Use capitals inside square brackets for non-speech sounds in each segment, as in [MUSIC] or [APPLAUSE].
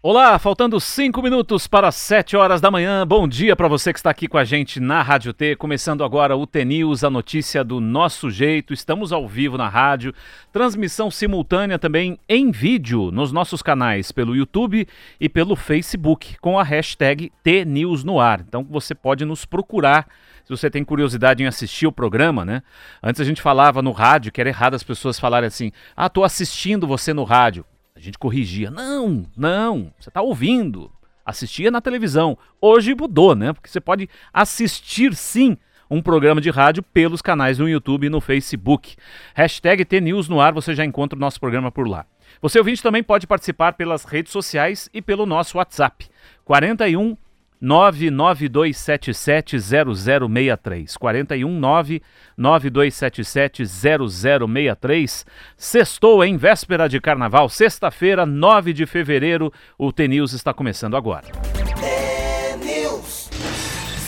Olá, faltando cinco minutos para sete horas da manhã. Bom dia para você que está aqui com a gente na Rádio T. Começando agora o T News, a notícia do nosso jeito. Estamos ao vivo na rádio, transmissão simultânea também em vídeo nos nossos canais pelo YouTube e pelo Facebook com a hashtag T News no ar. Então você pode nos procurar se você tem curiosidade em assistir o programa, né? Antes a gente falava no rádio que era errado as pessoas falarem assim: "Ah, tô assistindo você no rádio". A gente corrigia. Não, não, você está ouvindo. Assistia na televisão. Hoje mudou, né? Porque você pode assistir sim um programa de rádio pelos canais no YouTube e no Facebook. Hashtag TNews no ar, você já encontra o nosso programa por lá. Você ouvinte também pode participar pelas redes sociais e pelo nosso WhatsApp. 41 992770063. 41 992770063. Sextou em véspera de carnaval, sexta-feira, 9 de fevereiro. O TNews está começando agora.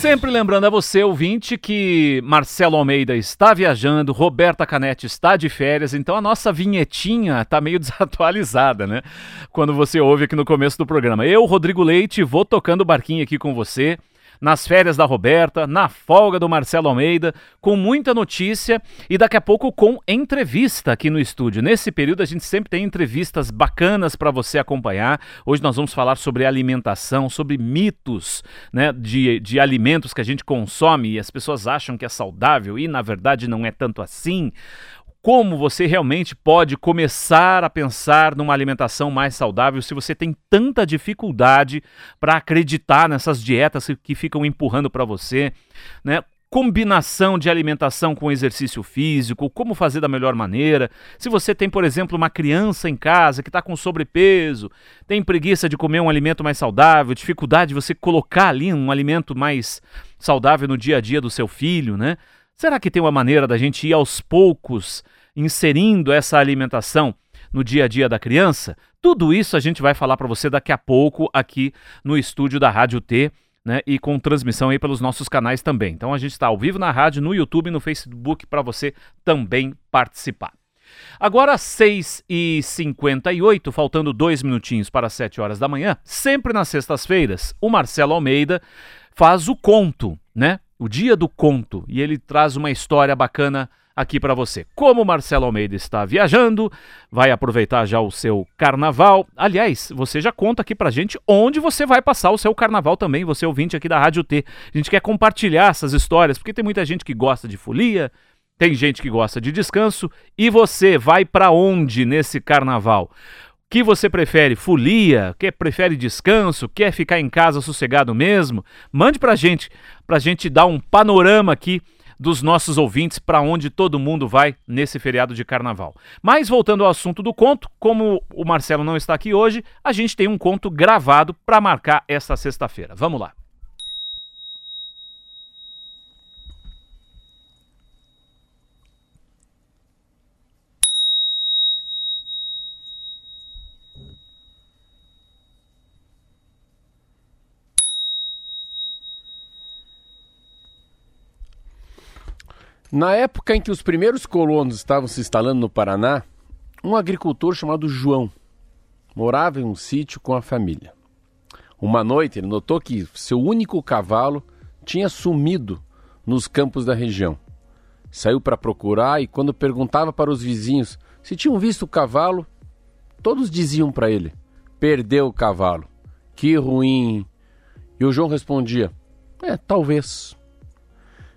Sempre lembrando a você, ouvinte, que Marcelo Almeida está viajando, Roberta Canetti está de férias, então a nossa vinhetinha está meio [LAUGHS] desatualizada, né? Quando você ouve aqui no começo do programa. Eu, Rodrigo Leite, vou tocando o barquinho aqui com você nas férias da Roberta, na folga do Marcelo Almeida, com muita notícia e daqui a pouco com entrevista aqui no estúdio. Nesse período a gente sempre tem entrevistas bacanas para você acompanhar. Hoje nós vamos falar sobre alimentação, sobre mitos né, de, de alimentos que a gente consome e as pessoas acham que é saudável e na verdade não é tanto assim como você realmente pode começar a pensar numa alimentação mais saudável se você tem tanta dificuldade para acreditar nessas dietas que ficam empurrando para você, né? Combinação de alimentação com exercício físico, como fazer da melhor maneira. Se você tem, por exemplo, uma criança em casa que está com sobrepeso, tem preguiça de comer um alimento mais saudável, dificuldade de você colocar ali um alimento mais saudável no dia a dia do seu filho, né? Será que tem uma maneira da gente ir aos poucos inserindo essa alimentação no dia a dia da criança? Tudo isso a gente vai falar para você daqui a pouco aqui no estúdio da Rádio T. Né, e com transmissão aí pelos nossos canais também. Então a gente está ao vivo na rádio, no YouTube e no Facebook para você também participar. Agora, 6h58, faltando dois minutinhos para 7 horas da manhã, sempre nas sextas-feiras, o Marcelo Almeida faz o conto, né? O dia do conto. E ele traz uma história bacana aqui para você. Como Marcelo Almeida está viajando, vai aproveitar já o seu carnaval. Aliás, você já conta aqui pra gente onde você vai passar o seu carnaval também, você ouvinte aqui da Rádio T. A gente quer compartilhar essas histórias, porque tem muita gente que gosta de folia, tem gente que gosta de descanso, e você vai para onde nesse carnaval? que você prefere? Folia? Quer prefere descanso? Quer ficar em casa sossegado mesmo? Mande pra gente, pra gente dar um panorama aqui dos nossos ouvintes para onde todo mundo vai nesse feriado de carnaval. Mas voltando ao assunto do conto, como o Marcelo não está aqui hoje, a gente tem um conto gravado para marcar esta sexta-feira. Vamos lá. Na época em que os primeiros colonos estavam se instalando no Paraná, um agricultor chamado João morava em um sítio com a família. Uma noite ele notou que seu único cavalo tinha sumido nos campos da região. Saiu para procurar e quando perguntava para os vizinhos se tinham visto o cavalo, todos diziam para ele: "Perdeu o cavalo. Que ruim". E o João respondia: "É, talvez".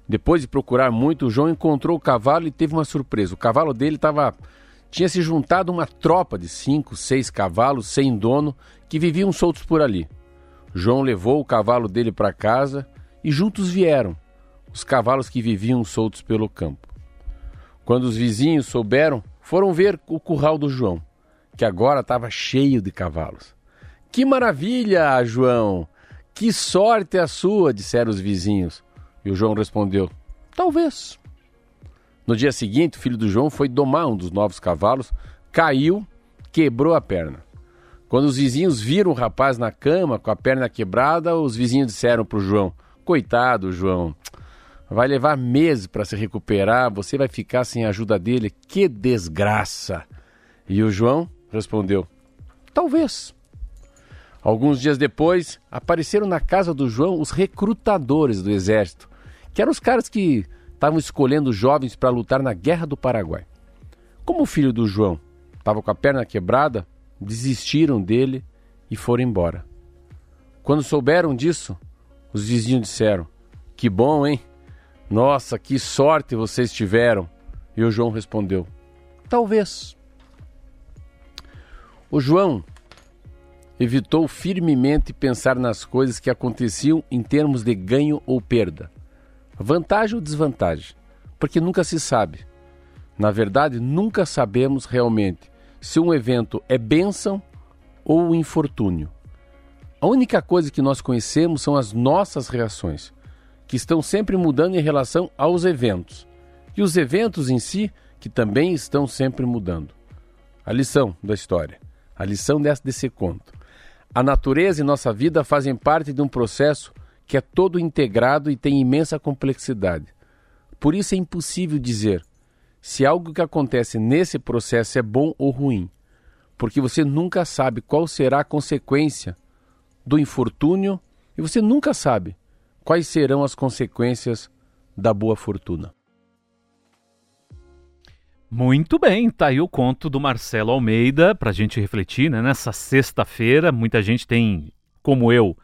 Depois de procurar muito, João encontrou o cavalo e teve uma surpresa. O cavalo dele estava tinha se juntado uma tropa de cinco, seis cavalos sem dono que viviam soltos por ali. João levou o cavalo dele para casa e juntos vieram os cavalos que viviam soltos pelo campo. Quando os vizinhos souberam, foram ver o curral do João, que agora estava cheio de cavalos. Que maravilha, João! Que sorte a sua, disseram os vizinhos. E o João respondeu: Talvez. No dia seguinte, o filho do João foi domar um dos novos cavalos, caiu, quebrou a perna. Quando os vizinhos viram o rapaz na cama com a perna quebrada, os vizinhos disseram para o João: Coitado, João, vai levar meses para se recuperar, você vai ficar sem a ajuda dele, que desgraça. E o João respondeu: Talvez. Alguns dias depois, apareceram na casa do João os recrutadores do exército, que eram os caras que estavam escolhendo jovens para lutar na Guerra do Paraguai. Como o filho do João estava com a perna quebrada, desistiram dele e foram embora. Quando souberam disso, os vizinhos disseram: Que bom, hein? Nossa, que sorte vocês tiveram. E o João respondeu: Talvez. O João evitou firmemente pensar nas coisas que aconteciam em termos de ganho ou perda, vantagem ou desvantagem, porque nunca se sabe. Na verdade, nunca sabemos realmente se um evento é bênção ou infortúnio. A única coisa que nós conhecemos são as nossas reações, que estão sempre mudando em relação aos eventos, e os eventos em si, que também estão sempre mudando. A lição da história, a lição desse conto. A natureza e nossa vida fazem parte de um processo que é todo integrado e tem imensa complexidade. Por isso é impossível dizer se algo que acontece nesse processo é bom ou ruim, porque você nunca sabe qual será a consequência do infortúnio e você nunca sabe quais serão as consequências da boa fortuna. Muito bem, tá aí o conto do Marcelo Almeida para a gente refletir, né? Nessa sexta-feira, muita gente tem, como eu,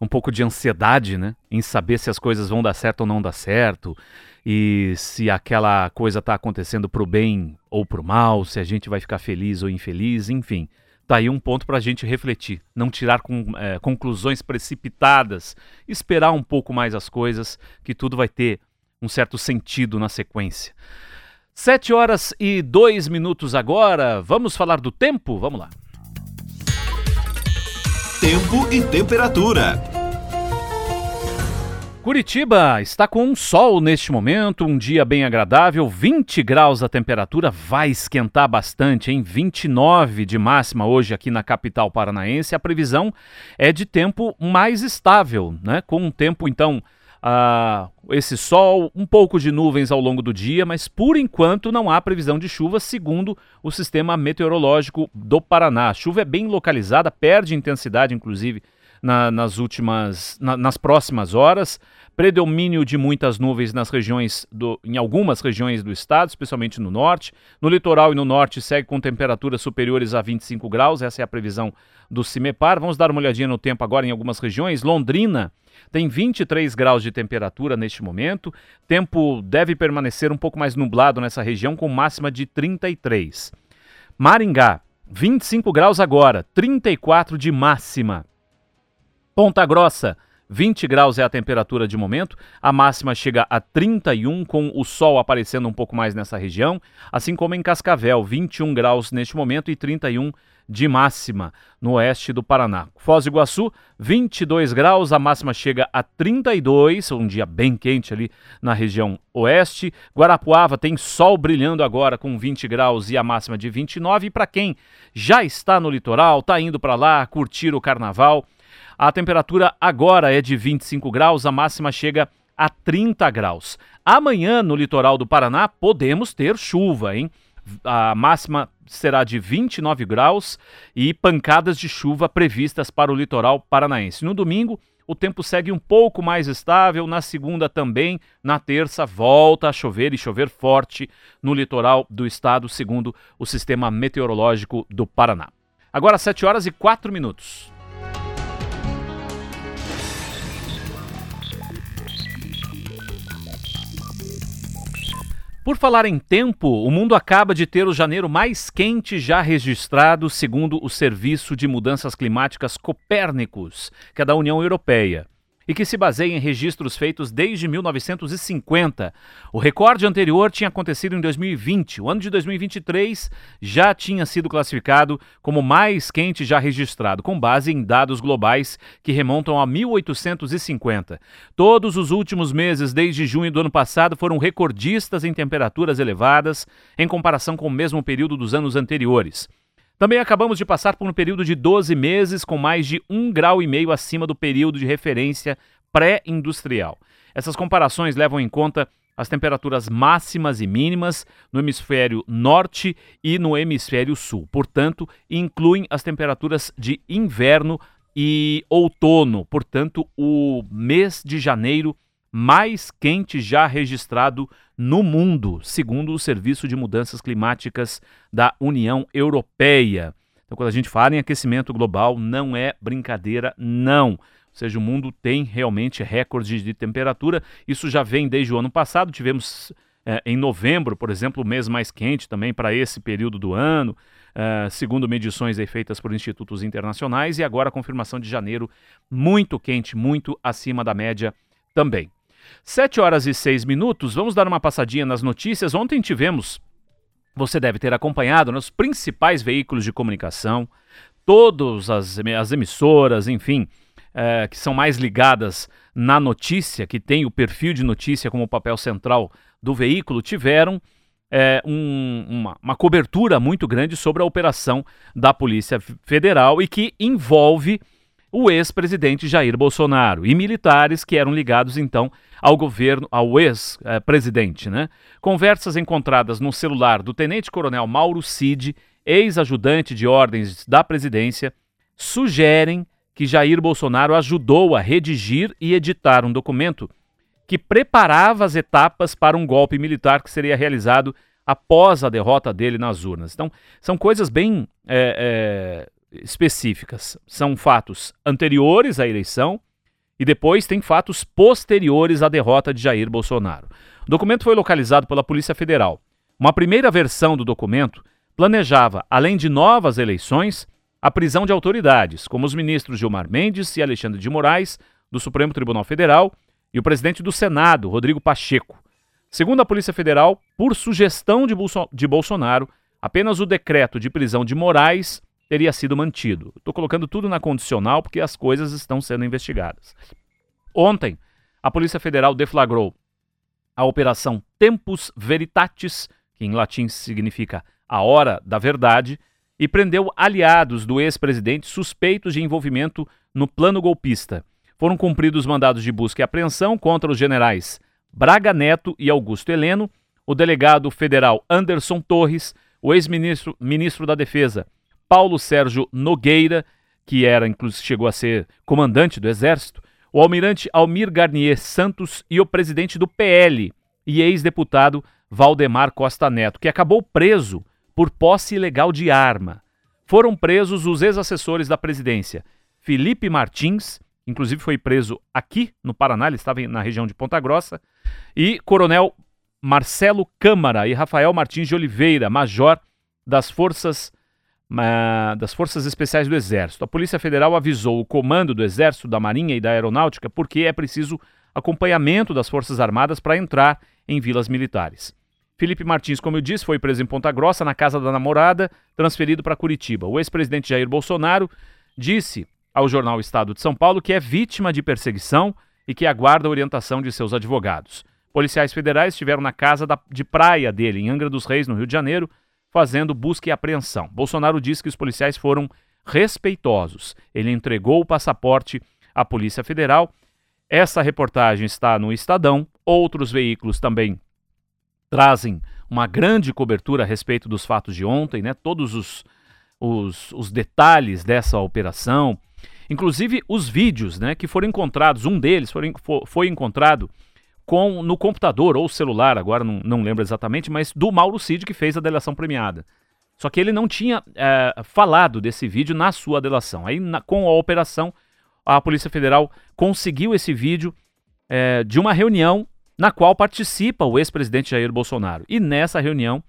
um pouco de ansiedade, né? Em saber se as coisas vão dar certo ou não dar certo, e se aquela coisa está acontecendo para o bem ou para o mal, se a gente vai ficar feliz ou infeliz, enfim. Tá aí um ponto para a gente refletir, não tirar com, é, conclusões precipitadas, esperar um pouco mais as coisas, que tudo vai ter um certo sentido na sequência. Sete horas e dois minutos agora. Vamos falar do tempo? Vamos lá. Tempo e temperatura. Curitiba está com um sol neste momento, um dia bem agradável, 20 graus a temperatura, vai esquentar bastante, em 29 de máxima hoje aqui na capital paranaense. A previsão é de tempo mais estável, né? Com um tempo então uh, esse sol, um pouco de nuvens ao longo do dia, mas por enquanto não há previsão de chuva, segundo o sistema meteorológico do Paraná. A chuva é bem localizada, perde intensidade, inclusive na, nas últimas, na, nas próximas horas. Predomínio de muitas nuvens nas regiões do, em algumas regiões do estado, especialmente no norte. No litoral e no norte segue com temperaturas superiores a 25 graus, essa é a previsão do CIMEPAR. Vamos dar uma olhadinha no tempo agora em algumas regiões. Londrina tem 23 graus de temperatura neste momento. Tempo deve permanecer um pouco mais nublado nessa região, com máxima de 33. Maringá, 25 graus agora, 34 de máxima. Ponta Grossa, 20 graus é a temperatura de momento, a máxima chega a 31, com o sol aparecendo um pouco mais nessa região, assim como em Cascavel, 21 graus neste momento e 31 de máxima no oeste do Paraná. Foz do Iguaçu, 22 graus, a máxima chega a 32, um dia bem quente ali na região oeste. Guarapuava tem sol brilhando agora com 20 graus e a máxima de 29. E para quem já está no litoral, está indo para lá curtir o carnaval, a temperatura agora é de 25 graus, a máxima chega a 30 graus. Amanhã, no litoral do Paraná, podemos ter chuva, hein? A máxima será de 29 graus e pancadas de chuva previstas para o litoral paranaense. No domingo, o tempo segue um pouco mais estável, na segunda também, na terça volta a chover e chover forte no litoral do estado, segundo o Sistema Meteorológico do Paraná. Agora 7 horas e 4 minutos. Por falar em tempo, o mundo acaba de ter o janeiro mais quente já registrado, segundo o Serviço de Mudanças Climáticas Copérnicos, que é da União Europeia e que se baseia em registros feitos desde 1950. O recorde anterior tinha acontecido em 2020. O ano de 2023 já tinha sido classificado como mais quente já registrado, com base em dados globais que remontam a 1850. Todos os últimos meses, desde junho do ano passado, foram recordistas em temperaturas elevadas em comparação com o mesmo período dos anos anteriores. Também acabamos de passar por um período de 12 meses com mais de um grau e meio acima do período de referência pré-industrial. Essas comparações levam em conta as temperaturas máximas e mínimas no hemisfério norte e no hemisfério sul. Portanto, incluem as temperaturas de inverno e outono. Portanto, o mês de janeiro mais quente já registrado no mundo, segundo o Serviço de Mudanças Climáticas da União Europeia. Então, quando a gente fala em aquecimento global, não é brincadeira, não. Ou seja, o mundo tem realmente recordes de temperatura. Isso já vem desde o ano passado. Tivemos é, em novembro, por exemplo, o mês mais quente também para esse período do ano, é, segundo medições feitas por institutos internacionais. E agora a confirmação de janeiro, muito quente, muito acima da média também. 7 horas e 6 minutos, vamos dar uma passadinha nas notícias. Ontem tivemos você deve ter acompanhado nos principais veículos de comunicação, todas as, as emissoras, enfim, é, que são mais ligadas na notícia, que tem o perfil de notícia como papel central do veículo, tiveram é, um, uma, uma cobertura muito grande sobre a operação da Polícia Federal e que envolve o ex-presidente Jair Bolsonaro e militares que eram ligados então ao governo, ao ex-presidente, né? Conversas encontradas no celular do tenente-coronel Mauro Cid, ex-ajudante de ordens da presidência, sugerem que Jair Bolsonaro ajudou a redigir e editar um documento que preparava as etapas para um golpe militar que seria realizado após a derrota dele nas urnas. Então, são coisas bem é, é, específicas. São fatos anteriores à eleição, e depois tem fatos posteriores à derrota de Jair Bolsonaro. O documento foi localizado pela Polícia Federal. Uma primeira versão do documento planejava, além de novas eleições, a prisão de autoridades, como os ministros Gilmar Mendes e Alexandre de Moraes, do Supremo Tribunal Federal, e o presidente do Senado, Rodrigo Pacheco. Segundo a Polícia Federal, por sugestão de, Bolso de Bolsonaro, apenas o decreto de prisão de Moraes teria sido mantido. Estou colocando tudo na condicional porque as coisas estão sendo investigadas. Ontem, a Polícia Federal deflagrou a Operação Tempus Veritatis, que em latim significa a hora da verdade, e prendeu aliados do ex-presidente suspeitos de envolvimento no plano golpista. Foram cumpridos mandados de busca e apreensão contra os generais Braga Neto e Augusto Heleno, o delegado federal Anderson Torres, o ex-ministro ministro da Defesa Paulo Sérgio Nogueira, que era inclusive chegou a ser comandante do Exército, o almirante Almir Garnier Santos e o presidente do PL e ex-deputado Valdemar Costa Neto, que acabou preso por posse ilegal de arma. Foram presos os ex-assessores da presidência, Felipe Martins, inclusive foi preso aqui no Paraná, ele estava na região de Ponta Grossa, e Coronel Marcelo Câmara e Rafael Martins de Oliveira, major das Forças das Forças Especiais do Exército. A Polícia Federal avisou o comando do Exército, da Marinha e da Aeronáutica porque é preciso acompanhamento das Forças Armadas para entrar em vilas militares. Felipe Martins, como eu disse, foi preso em Ponta Grossa, na casa da namorada, transferido para Curitiba. O ex-presidente Jair Bolsonaro disse ao jornal Estado de São Paulo que é vítima de perseguição e que aguarda a orientação de seus advogados. Policiais federais estiveram na casa da, de praia dele, em Angra dos Reis, no Rio de Janeiro, fazendo busca e apreensão. Bolsonaro disse que os policiais foram respeitosos. Ele entregou o passaporte à Polícia Federal. Essa reportagem está no Estadão. Outros veículos também trazem uma grande cobertura a respeito dos fatos de ontem, né? Todos os, os, os detalhes dessa operação, inclusive os vídeos, né? Que foram encontrados. Um deles foi, foi encontrado com no computador ou celular, agora não, não lembro exatamente, mas do Mauro Cid que fez a delação premiada. Só que ele não tinha é, falado desse vídeo na sua delação. Aí, na, com a operação, a Polícia Federal conseguiu esse vídeo é, de uma reunião na qual participa o ex-presidente Jair Bolsonaro. E nessa reunião,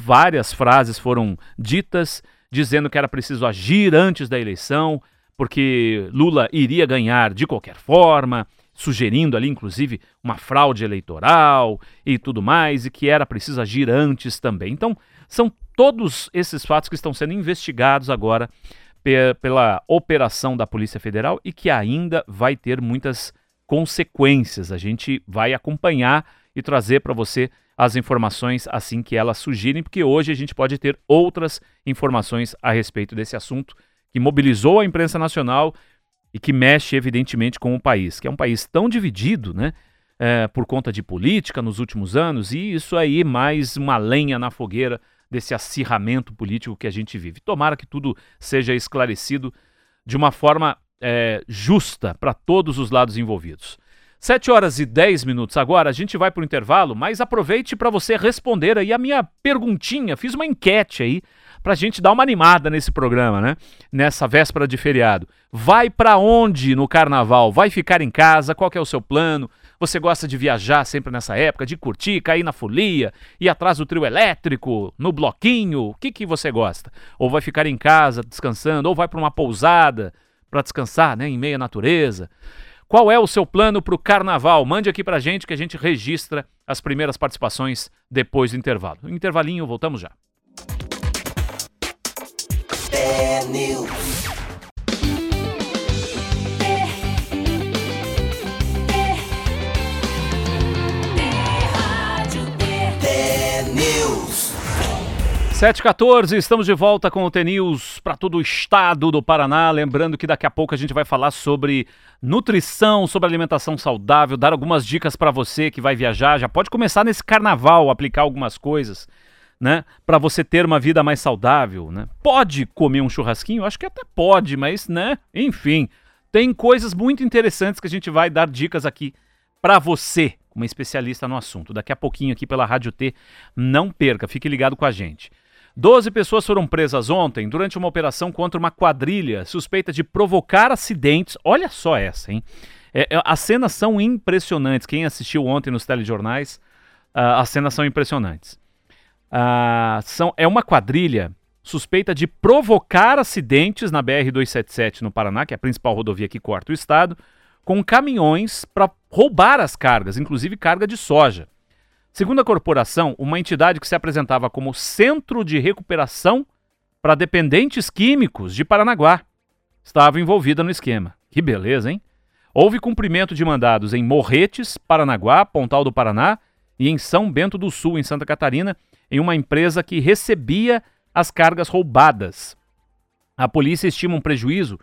várias frases foram ditas dizendo que era preciso agir antes da eleição, porque Lula iria ganhar de qualquer forma, sugerindo ali, inclusive, uma fraude eleitoral e tudo mais, e que era preciso agir antes também. Então, são todos esses fatos que estão sendo investigados agora pe pela operação da Polícia Federal e que ainda vai ter muitas consequências. A gente vai acompanhar e trazer para você as informações assim que elas surgirem, porque hoje a gente pode ter outras informações a respeito desse assunto que mobilizou a imprensa nacional e que mexe evidentemente com o país, que é um país tão dividido, né? é, por conta de política nos últimos anos, e isso aí mais uma lenha na fogueira desse acirramento político que a gente vive. Tomara que tudo seja esclarecido de uma forma é, justa para todos os lados envolvidos. 7 horas e 10 minutos agora, a gente vai para o intervalo, mas aproveite para você responder aí a minha perguntinha. Fiz uma enquete aí para a gente dar uma animada nesse programa, né? Nessa véspera de feriado. Vai para onde no carnaval? Vai ficar em casa? Qual é o seu plano? Você gosta de viajar sempre nessa época, de curtir, cair na folia, ir atrás do trio elétrico, no bloquinho? O que, que você gosta? Ou vai ficar em casa descansando, ou vai para uma pousada para descansar, né, em meia natureza? Qual é o seu plano para o carnaval? Mande aqui para gente que a gente registra as primeiras participações depois do intervalo. Intervalinho, voltamos já. É Sete 14, estamos de volta com o TNews para todo o estado do Paraná. Lembrando que daqui a pouco a gente vai falar sobre nutrição, sobre alimentação saudável, dar algumas dicas para você que vai viajar. Já pode começar nesse carnaval aplicar algumas coisas, né? Para você ter uma vida mais saudável, né? Pode comer um churrasquinho? Acho que até pode, mas, né? Enfim, tem coisas muito interessantes que a gente vai dar dicas aqui para você, uma especialista no assunto. Daqui a pouquinho aqui pela Rádio T. Não perca, fique ligado com a gente. Doze pessoas foram presas ontem durante uma operação contra uma quadrilha suspeita de provocar acidentes. Olha só essa, hein? É, é, as cenas são impressionantes. Quem assistiu ontem nos telejornais, uh, as cenas são impressionantes. Uh, são, é uma quadrilha suspeita de provocar acidentes na BR-277 no Paraná, que é a principal rodovia que corta o estado, com caminhões para roubar as cargas, inclusive carga de soja. Segundo a corporação, uma entidade que se apresentava como Centro de Recuperação para Dependentes Químicos de Paranaguá estava envolvida no esquema. Que beleza, hein? Houve cumprimento de mandados em Morretes, Paranaguá, Pontal do Paraná e em São Bento do Sul, em Santa Catarina, em uma empresa que recebia as cargas roubadas. A polícia estima um prejuízo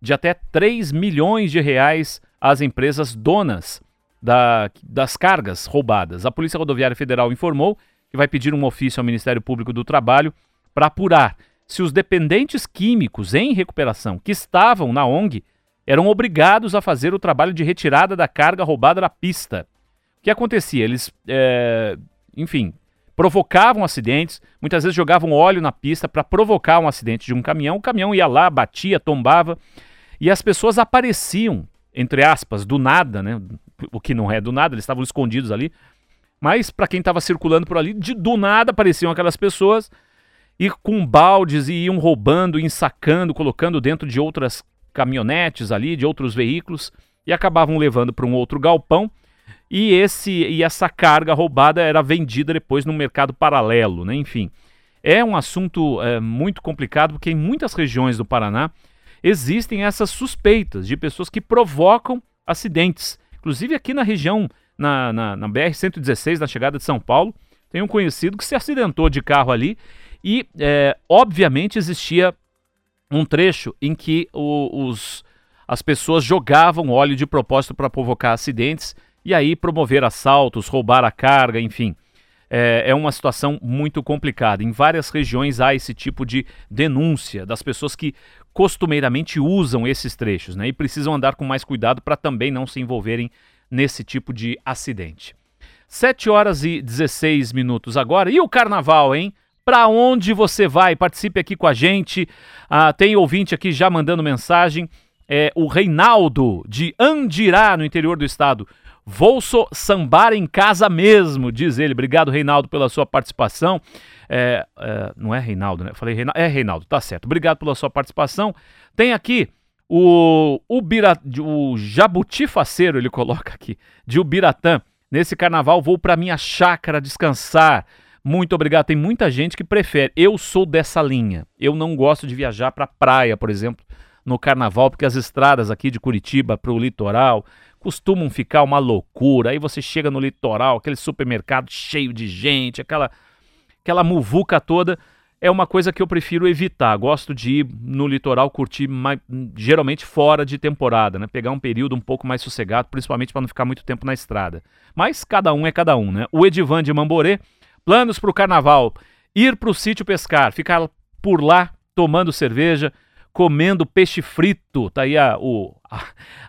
de até 3 milhões de reais às empresas donas da, das cargas roubadas. A Polícia Rodoviária Federal informou que vai pedir um ofício ao Ministério Público do Trabalho para apurar se os dependentes químicos em recuperação que estavam na ONG eram obrigados a fazer o trabalho de retirada da carga roubada da pista. O que acontecia? Eles, é, enfim, provocavam acidentes, muitas vezes jogavam óleo na pista para provocar um acidente de um caminhão. O caminhão ia lá, batia, tombava e as pessoas apareciam, entre aspas, do nada, né? o que não é do nada, eles estavam escondidos ali. Mas para quem estava circulando por ali, de, do nada apareciam aquelas pessoas e com baldes e iam roubando, ensacando, colocando dentro de outras caminhonetes ali, de outros veículos e acabavam levando para um outro galpão. E esse e essa carga roubada era vendida depois no mercado paralelo, né? Enfim, é um assunto é, muito complicado porque em muitas regiões do Paraná existem essas suspeitas de pessoas que provocam acidentes Inclusive aqui na região, na, na, na BR-116, na chegada de São Paulo, tem um conhecido que se acidentou de carro ali e, é, obviamente, existia um trecho em que o, os, as pessoas jogavam óleo de propósito para provocar acidentes e aí promover assaltos, roubar a carga, enfim. É, é, uma situação muito complicada. Em várias regiões há esse tipo de denúncia das pessoas que costumeiramente usam esses trechos né, e precisam andar com mais cuidado para também não se envolverem nesse tipo de acidente. 7 horas e 16 minutos agora. E o carnaval, hein? Para onde você vai? Participe aqui com a gente. Ah, tem ouvinte aqui já mandando mensagem. É o Reinaldo de Andirá, no interior do estado. Vou so sambar em casa mesmo, diz ele. Obrigado, Reinaldo, pela sua participação. É, é, não é Reinaldo, né? Falei Reinaldo. É Reinaldo, tá certo. Obrigado pela sua participação. Tem aqui o, o, Bira, o Jabuti Faceiro, ele coloca aqui, de Ubiratã. Nesse carnaval vou para minha chácara descansar. Muito obrigado. Tem muita gente que prefere. Eu sou dessa linha. Eu não gosto de viajar para praia, por exemplo, no carnaval, porque as estradas aqui de Curitiba para o litoral costumam ficar uma loucura. Aí você chega no litoral, aquele supermercado cheio de gente, aquela aquela muvuca toda. é uma coisa que eu prefiro evitar. Gosto de ir no litoral curtir mais, geralmente fora de temporada, né? Pegar um período um pouco mais sossegado, principalmente para não ficar muito tempo na estrada. Mas cada um é cada um, né? O Edivan de Mamborê, planos para o carnaval: ir para o sítio pescar, ficar por lá tomando cerveja, comendo peixe frito. Tá aí a, o,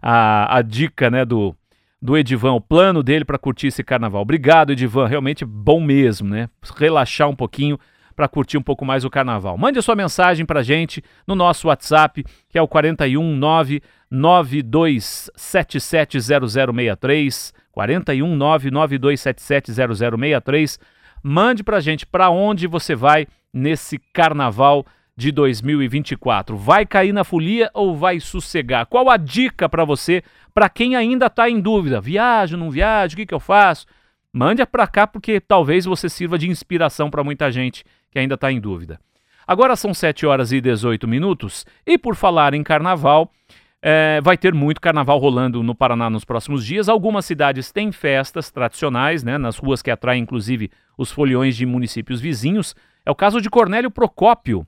a, a, dica, né, do, do Edivan, o plano dele para curtir esse carnaval. Obrigado, Edivan, realmente bom mesmo, né? Relaxar um pouquinho para curtir um pouco mais o carnaval. Mande a sua mensagem para gente no nosso WhatsApp, que é o 419 92770063, 419 92770063. Mande para gente para onde você vai nesse carnaval de 2024. Vai cair na folia ou vai sossegar? Qual a dica para você, para quem ainda está em dúvida? Viajo, não viajo, o que, que eu faço? Mande para cá porque talvez você sirva de inspiração para muita gente que ainda está em dúvida. Agora são 7 horas e 18 minutos e por falar em carnaval, é, vai ter muito carnaval rolando no Paraná nos próximos dias. Algumas cidades têm festas tradicionais, né, nas ruas que atraem inclusive os foliões de municípios vizinhos. É o caso de Cornélio Procópio,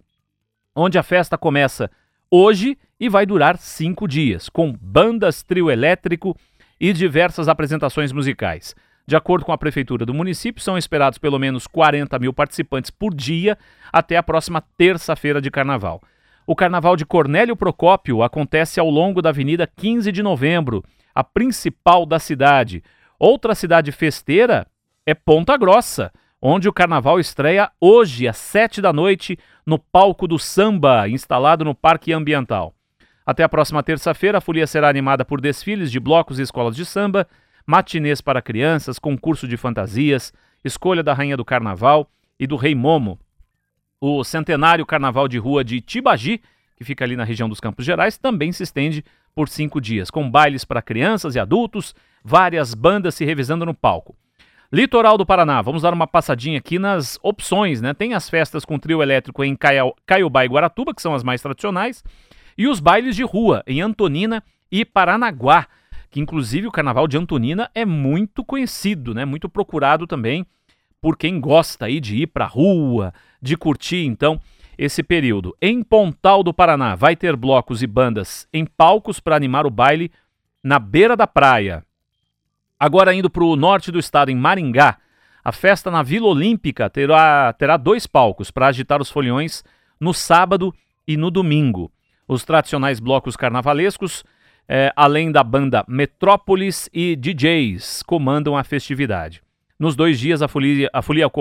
onde a festa começa hoje e vai durar cinco dias, com bandas, trio elétrico e diversas apresentações musicais. De acordo com a prefeitura do município, são esperados pelo menos 40 mil participantes por dia até a próxima terça-feira de carnaval. O carnaval de Cornélio Procópio acontece ao longo da Avenida 15 de Novembro, a principal da cidade. Outra cidade festeira é Ponta Grossa, onde o carnaval estreia hoje às 7 da noite no palco do samba, instalado no Parque Ambiental. Até a próxima terça-feira, a folia será animada por desfiles de blocos e escolas de samba, matinês para crianças, concurso de fantasias, escolha da Rainha do Carnaval e do Rei Momo. O centenário Carnaval de Rua de Tibagi, que fica ali na região dos Campos Gerais, também se estende por cinco dias, com bailes para crianças e adultos, várias bandas se revezando no palco. Litoral do Paraná, vamos dar uma passadinha aqui nas opções, né? Tem as festas com trio elétrico em Caiobá e Guaratuba, que são as mais tradicionais, e os bailes de rua em Antonina e Paranaguá, que inclusive o carnaval de Antonina é muito conhecido, né? Muito procurado também por quem gosta aí de ir para rua, de curtir então esse período. Em Pontal do Paraná vai ter blocos e bandas em palcos para animar o baile na beira da praia. Agora indo para o norte do estado, em Maringá, a festa na Vila Olímpica terá, terá dois palcos para agitar os foliões no sábado e no domingo. Os tradicionais blocos carnavalescos é, além da banda Metrópolis e DJs, comandam a festividade. Nos dois dias, a folia, a folia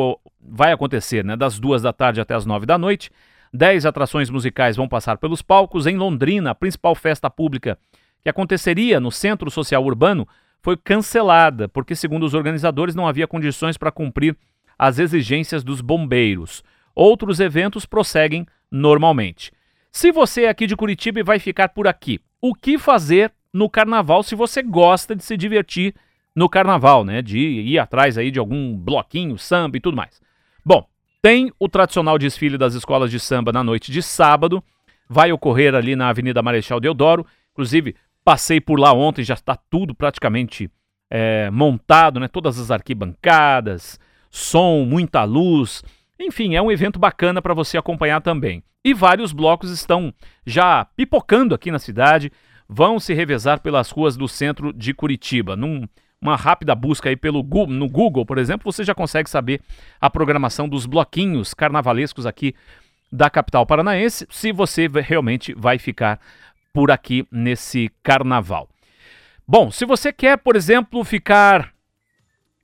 vai acontecer né, das duas da tarde até as nove da noite. Dez atrações musicais vão passar pelos palcos. Em Londrina, a principal festa pública que aconteceria no Centro Social Urbano foi cancelada, porque, segundo os organizadores, não havia condições para cumprir as exigências dos bombeiros. Outros eventos prosseguem normalmente. Se você é aqui de Curitiba e vai ficar por aqui, o que fazer no carnaval se você gosta de se divertir no carnaval, né? De ir atrás aí de algum bloquinho, samba e tudo mais. Bom, tem o tradicional desfile das escolas de samba na noite de sábado. Vai ocorrer ali na Avenida Marechal Deodoro. Inclusive, passei por lá ontem, já está tudo praticamente é, montado, né? Todas as arquibancadas, som, muita luz. Enfim, é um evento bacana para você acompanhar também. E vários blocos estão já pipocando aqui na cidade, vão se revezar pelas ruas do centro de Curitiba. Num, uma rápida busca aí pelo no Google, por exemplo, você já consegue saber a programação dos bloquinhos carnavalescos aqui da capital paranaense, se você realmente vai ficar por aqui nesse carnaval. Bom, se você quer, por exemplo, ficar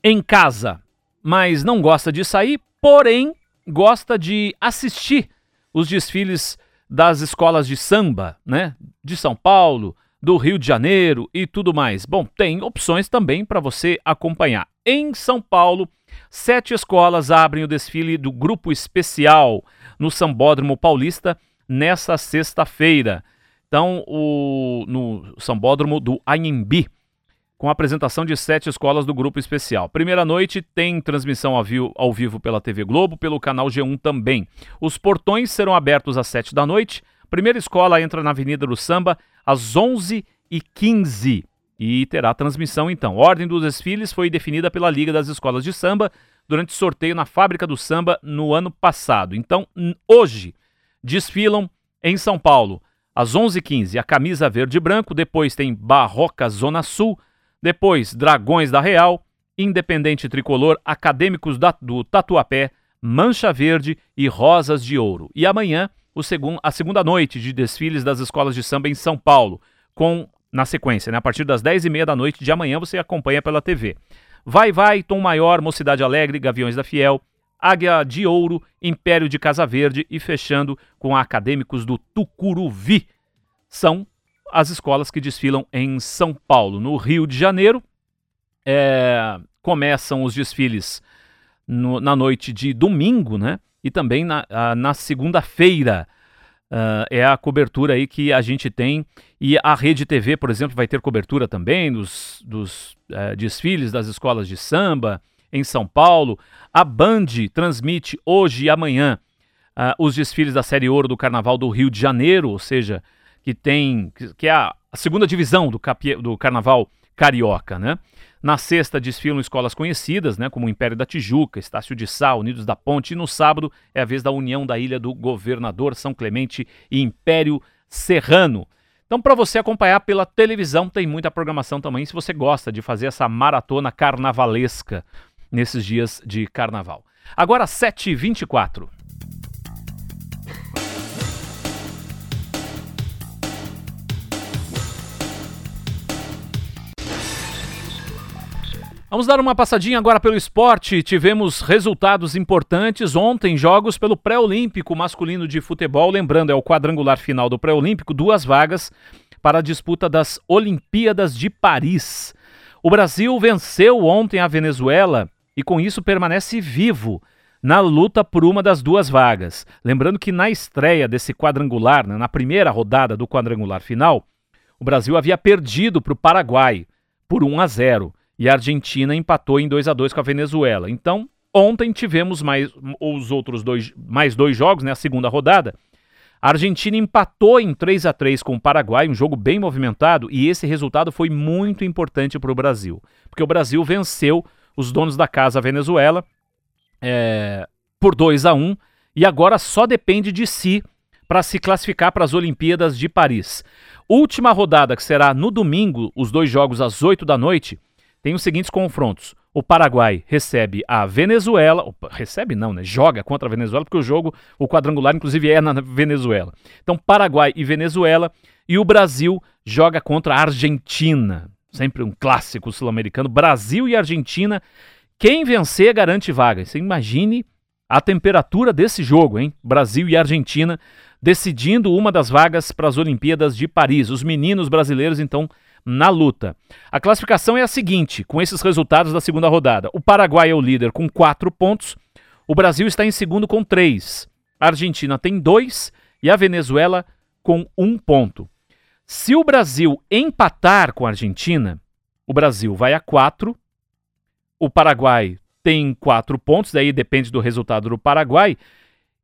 em casa, mas não gosta de sair, porém gosta de assistir os desfiles das escolas de samba, né? De São Paulo, do Rio de Janeiro e tudo mais. Bom, tem opções também para você acompanhar. Em São Paulo, sete escolas abrem o desfile do Grupo Especial no Sambódromo Paulista nessa sexta-feira. Então, o, no Sambódromo do Anhembi com a apresentação de sete escolas do grupo especial. Primeira noite tem transmissão ao vivo, pela TV Globo, pelo canal G1 também. Os portões serão abertos às sete da noite. Primeira escola entra na Avenida do Samba às 11h15. e terá transmissão então. Ordem dos desfiles foi definida pela Liga das Escolas de Samba durante sorteio na Fábrica do Samba no ano passado. Então, hoje, desfilam em São Paulo, às 11h15, a camisa verde e branco, depois tem Barroca Zona Sul, depois Dragões da Real, Independente Tricolor, Acadêmicos da, do Tatuapé, Mancha Verde e Rosas de Ouro. E amanhã, segun, a segunda noite de desfiles das escolas de samba em São Paulo, com na sequência, né? A partir das 10h30 da noite de amanhã você acompanha pela TV. Vai Vai, Tom Maior, Mocidade Alegre, Gaviões da Fiel, Águia de Ouro, Império de Casa Verde e fechando com acadêmicos do Tucuruvi. São as escolas que desfilam em São Paulo. No Rio de Janeiro, é, começam os desfiles no, na noite de domingo, né? E também na, na segunda-feira. Uh, é a cobertura aí que a gente tem. E a Rede TV, por exemplo, vai ter cobertura também dos, dos uh, desfiles das escolas de samba em São Paulo. A Band transmite hoje e amanhã uh, os desfiles da Série Ouro do Carnaval do Rio de Janeiro, ou seja, que tem que, que é a, segunda divisão do, capi, do Carnaval carioca, né? Na sexta desfilam escolas conhecidas, né, como Império da Tijuca, Estácio de Sá, Unidos da Ponte, e no sábado é a vez da União da Ilha do Governador, São Clemente e Império Serrano. Então, para você acompanhar pela televisão, tem muita programação também, se você gosta de fazer essa maratona carnavalesca nesses dias de carnaval. Agora, 7h24. Vamos dar uma passadinha agora pelo esporte. Tivemos resultados importantes ontem, jogos pelo pré-olímpico masculino de futebol. Lembrando, é o quadrangular final do pré-olímpico, duas vagas para a disputa das Olimpíadas de Paris. O Brasil venceu ontem a Venezuela e com isso permanece vivo na luta por uma das duas vagas. Lembrando que na estreia desse quadrangular, né, na primeira rodada do quadrangular final, o Brasil havia perdido para o Paraguai por 1 a 0 e a Argentina empatou em 2 a 2 com a Venezuela. Então, ontem tivemos mais os outros dois, mais dois jogos, né, a segunda rodada. A Argentina empatou em 3 a 3 com o Paraguai, um jogo bem movimentado, e esse resultado foi muito importante para o Brasil, porque o Brasil venceu os donos da casa Venezuela é, por 2 a 1 e agora só depende de si para se classificar para as Olimpíadas de Paris. Última rodada que será no domingo, os dois jogos às 8 da noite tem os seguintes confrontos. O Paraguai recebe a Venezuela, opa, recebe não, né? Joga contra a Venezuela, porque o jogo, o quadrangular, inclusive, é na Venezuela. Então, Paraguai e Venezuela, e o Brasil joga contra a Argentina. Sempre um clássico sul-americano. Brasil e Argentina. Quem vencer garante vaga. Você imagine a temperatura desse jogo, hein? Brasil e Argentina decidindo uma das vagas para as Olimpíadas de Paris. Os meninos brasileiros, então, na luta. A classificação é a seguinte, com esses resultados da segunda rodada. O Paraguai é o líder com quatro pontos, o Brasil está em segundo com três, a Argentina tem dois e a Venezuela com um ponto. Se o Brasil empatar com a Argentina, o Brasil vai a quatro, o Paraguai tem quatro pontos, daí depende do resultado do Paraguai.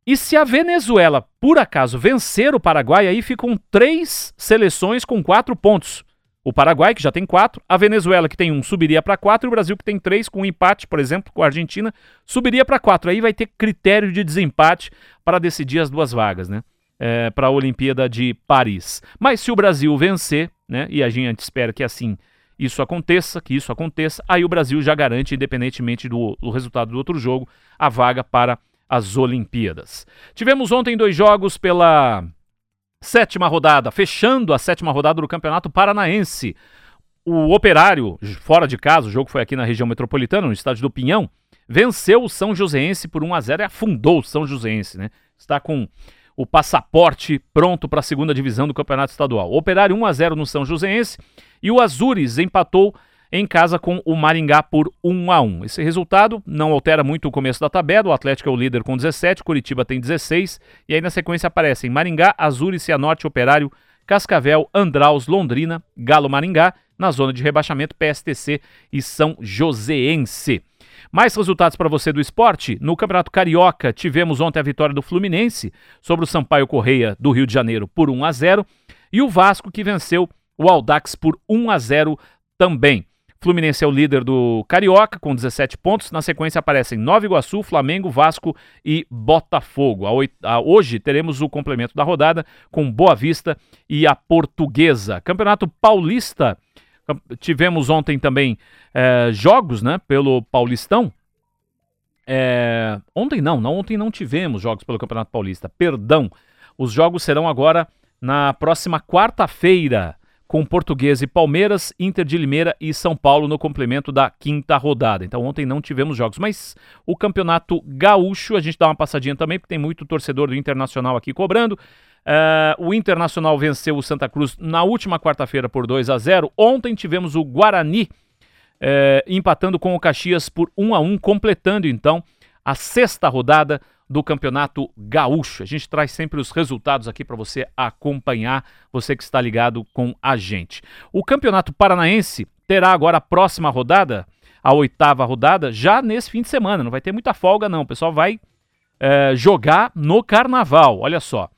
E se a Venezuela, por acaso, vencer o Paraguai, aí ficam três seleções com quatro pontos. O Paraguai, que já tem quatro, a Venezuela, que tem um, subiria para quatro, e o Brasil, que tem três, com um empate, por exemplo, com a Argentina, subiria para quatro. Aí vai ter critério de desempate para decidir as duas vagas, né? É, para a Olimpíada de Paris. Mas se o Brasil vencer, né? E a gente espera que assim isso aconteça, que isso aconteça, aí o Brasil já garante, independentemente do, do resultado do outro jogo, a vaga para as Olimpíadas. Tivemos ontem dois jogos pela Sétima rodada, fechando a sétima rodada do Campeonato Paranaense. O Operário, fora de casa, o jogo foi aqui na região metropolitana, no estádio do Pinhão, venceu o São Joséense por 1 a 0 e afundou o São Joséense, né? Está com o passaporte pronto para a segunda divisão do Campeonato Estadual. O Operário 1 a 0 no São Joséense e o Azures empatou em casa com o Maringá por 1 a 1. Esse resultado não altera muito o começo da tabela. O Atlético é o líder com 17, Curitiba tem 16 e aí na sequência aparecem Maringá, Azul, Cianorte, Operário, Cascavel, Andraus, Londrina, Galo Maringá, na zona de rebaixamento PSTC e São Joséense. Mais resultados para você do esporte. No Campeonato Carioca, tivemos ontem a vitória do Fluminense sobre o Sampaio Correia do Rio de Janeiro por 1 a 0 e o Vasco que venceu o Aldax por 1 a 0 também. Fluminense é o líder do Carioca com 17 pontos. Na sequência aparecem Nova Iguaçu, Flamengo, Vasco e Botafogo. Hoje teremos o complemento da rodada com Boa Vista e a Portuguesa. Campeonato Paulista. Tivemos ontem também é, jogos né, pelo Paulistão. É, ontem não, não, ontem não tivemos jogos pelo Campeonato Paulista. Perdão. Os jogos serão agora na próxima quarta-feira com Português e Palmeiras, Inter de Limeira e São Paulo no complemento da quinta rodada. Então ontem não tivemos jogos, mas o Campeonato Gaúcho, a gente dá uma passadinha também, porque tem muito torcedor do Internacional aqui cobrando. Uh, o Internacional venceu o Santa Cruz na última quarta-feira por 2 a 0. Ontem tivemos o Guarani uh, empatando com o Caxias por 1 a 1, completando então a sexta rodada do Campeonato Gaúcho. A gente traz sempre os resultados aqui para você acompanhar, você que está ligado com a gente. O Campeonato Paranaense terá agora a próxima rodada, a oitava rodada, já nesse fim de semana. Não vai ter muita folga, não. O pessoal vai é, jogar no Carnaval. Olha só.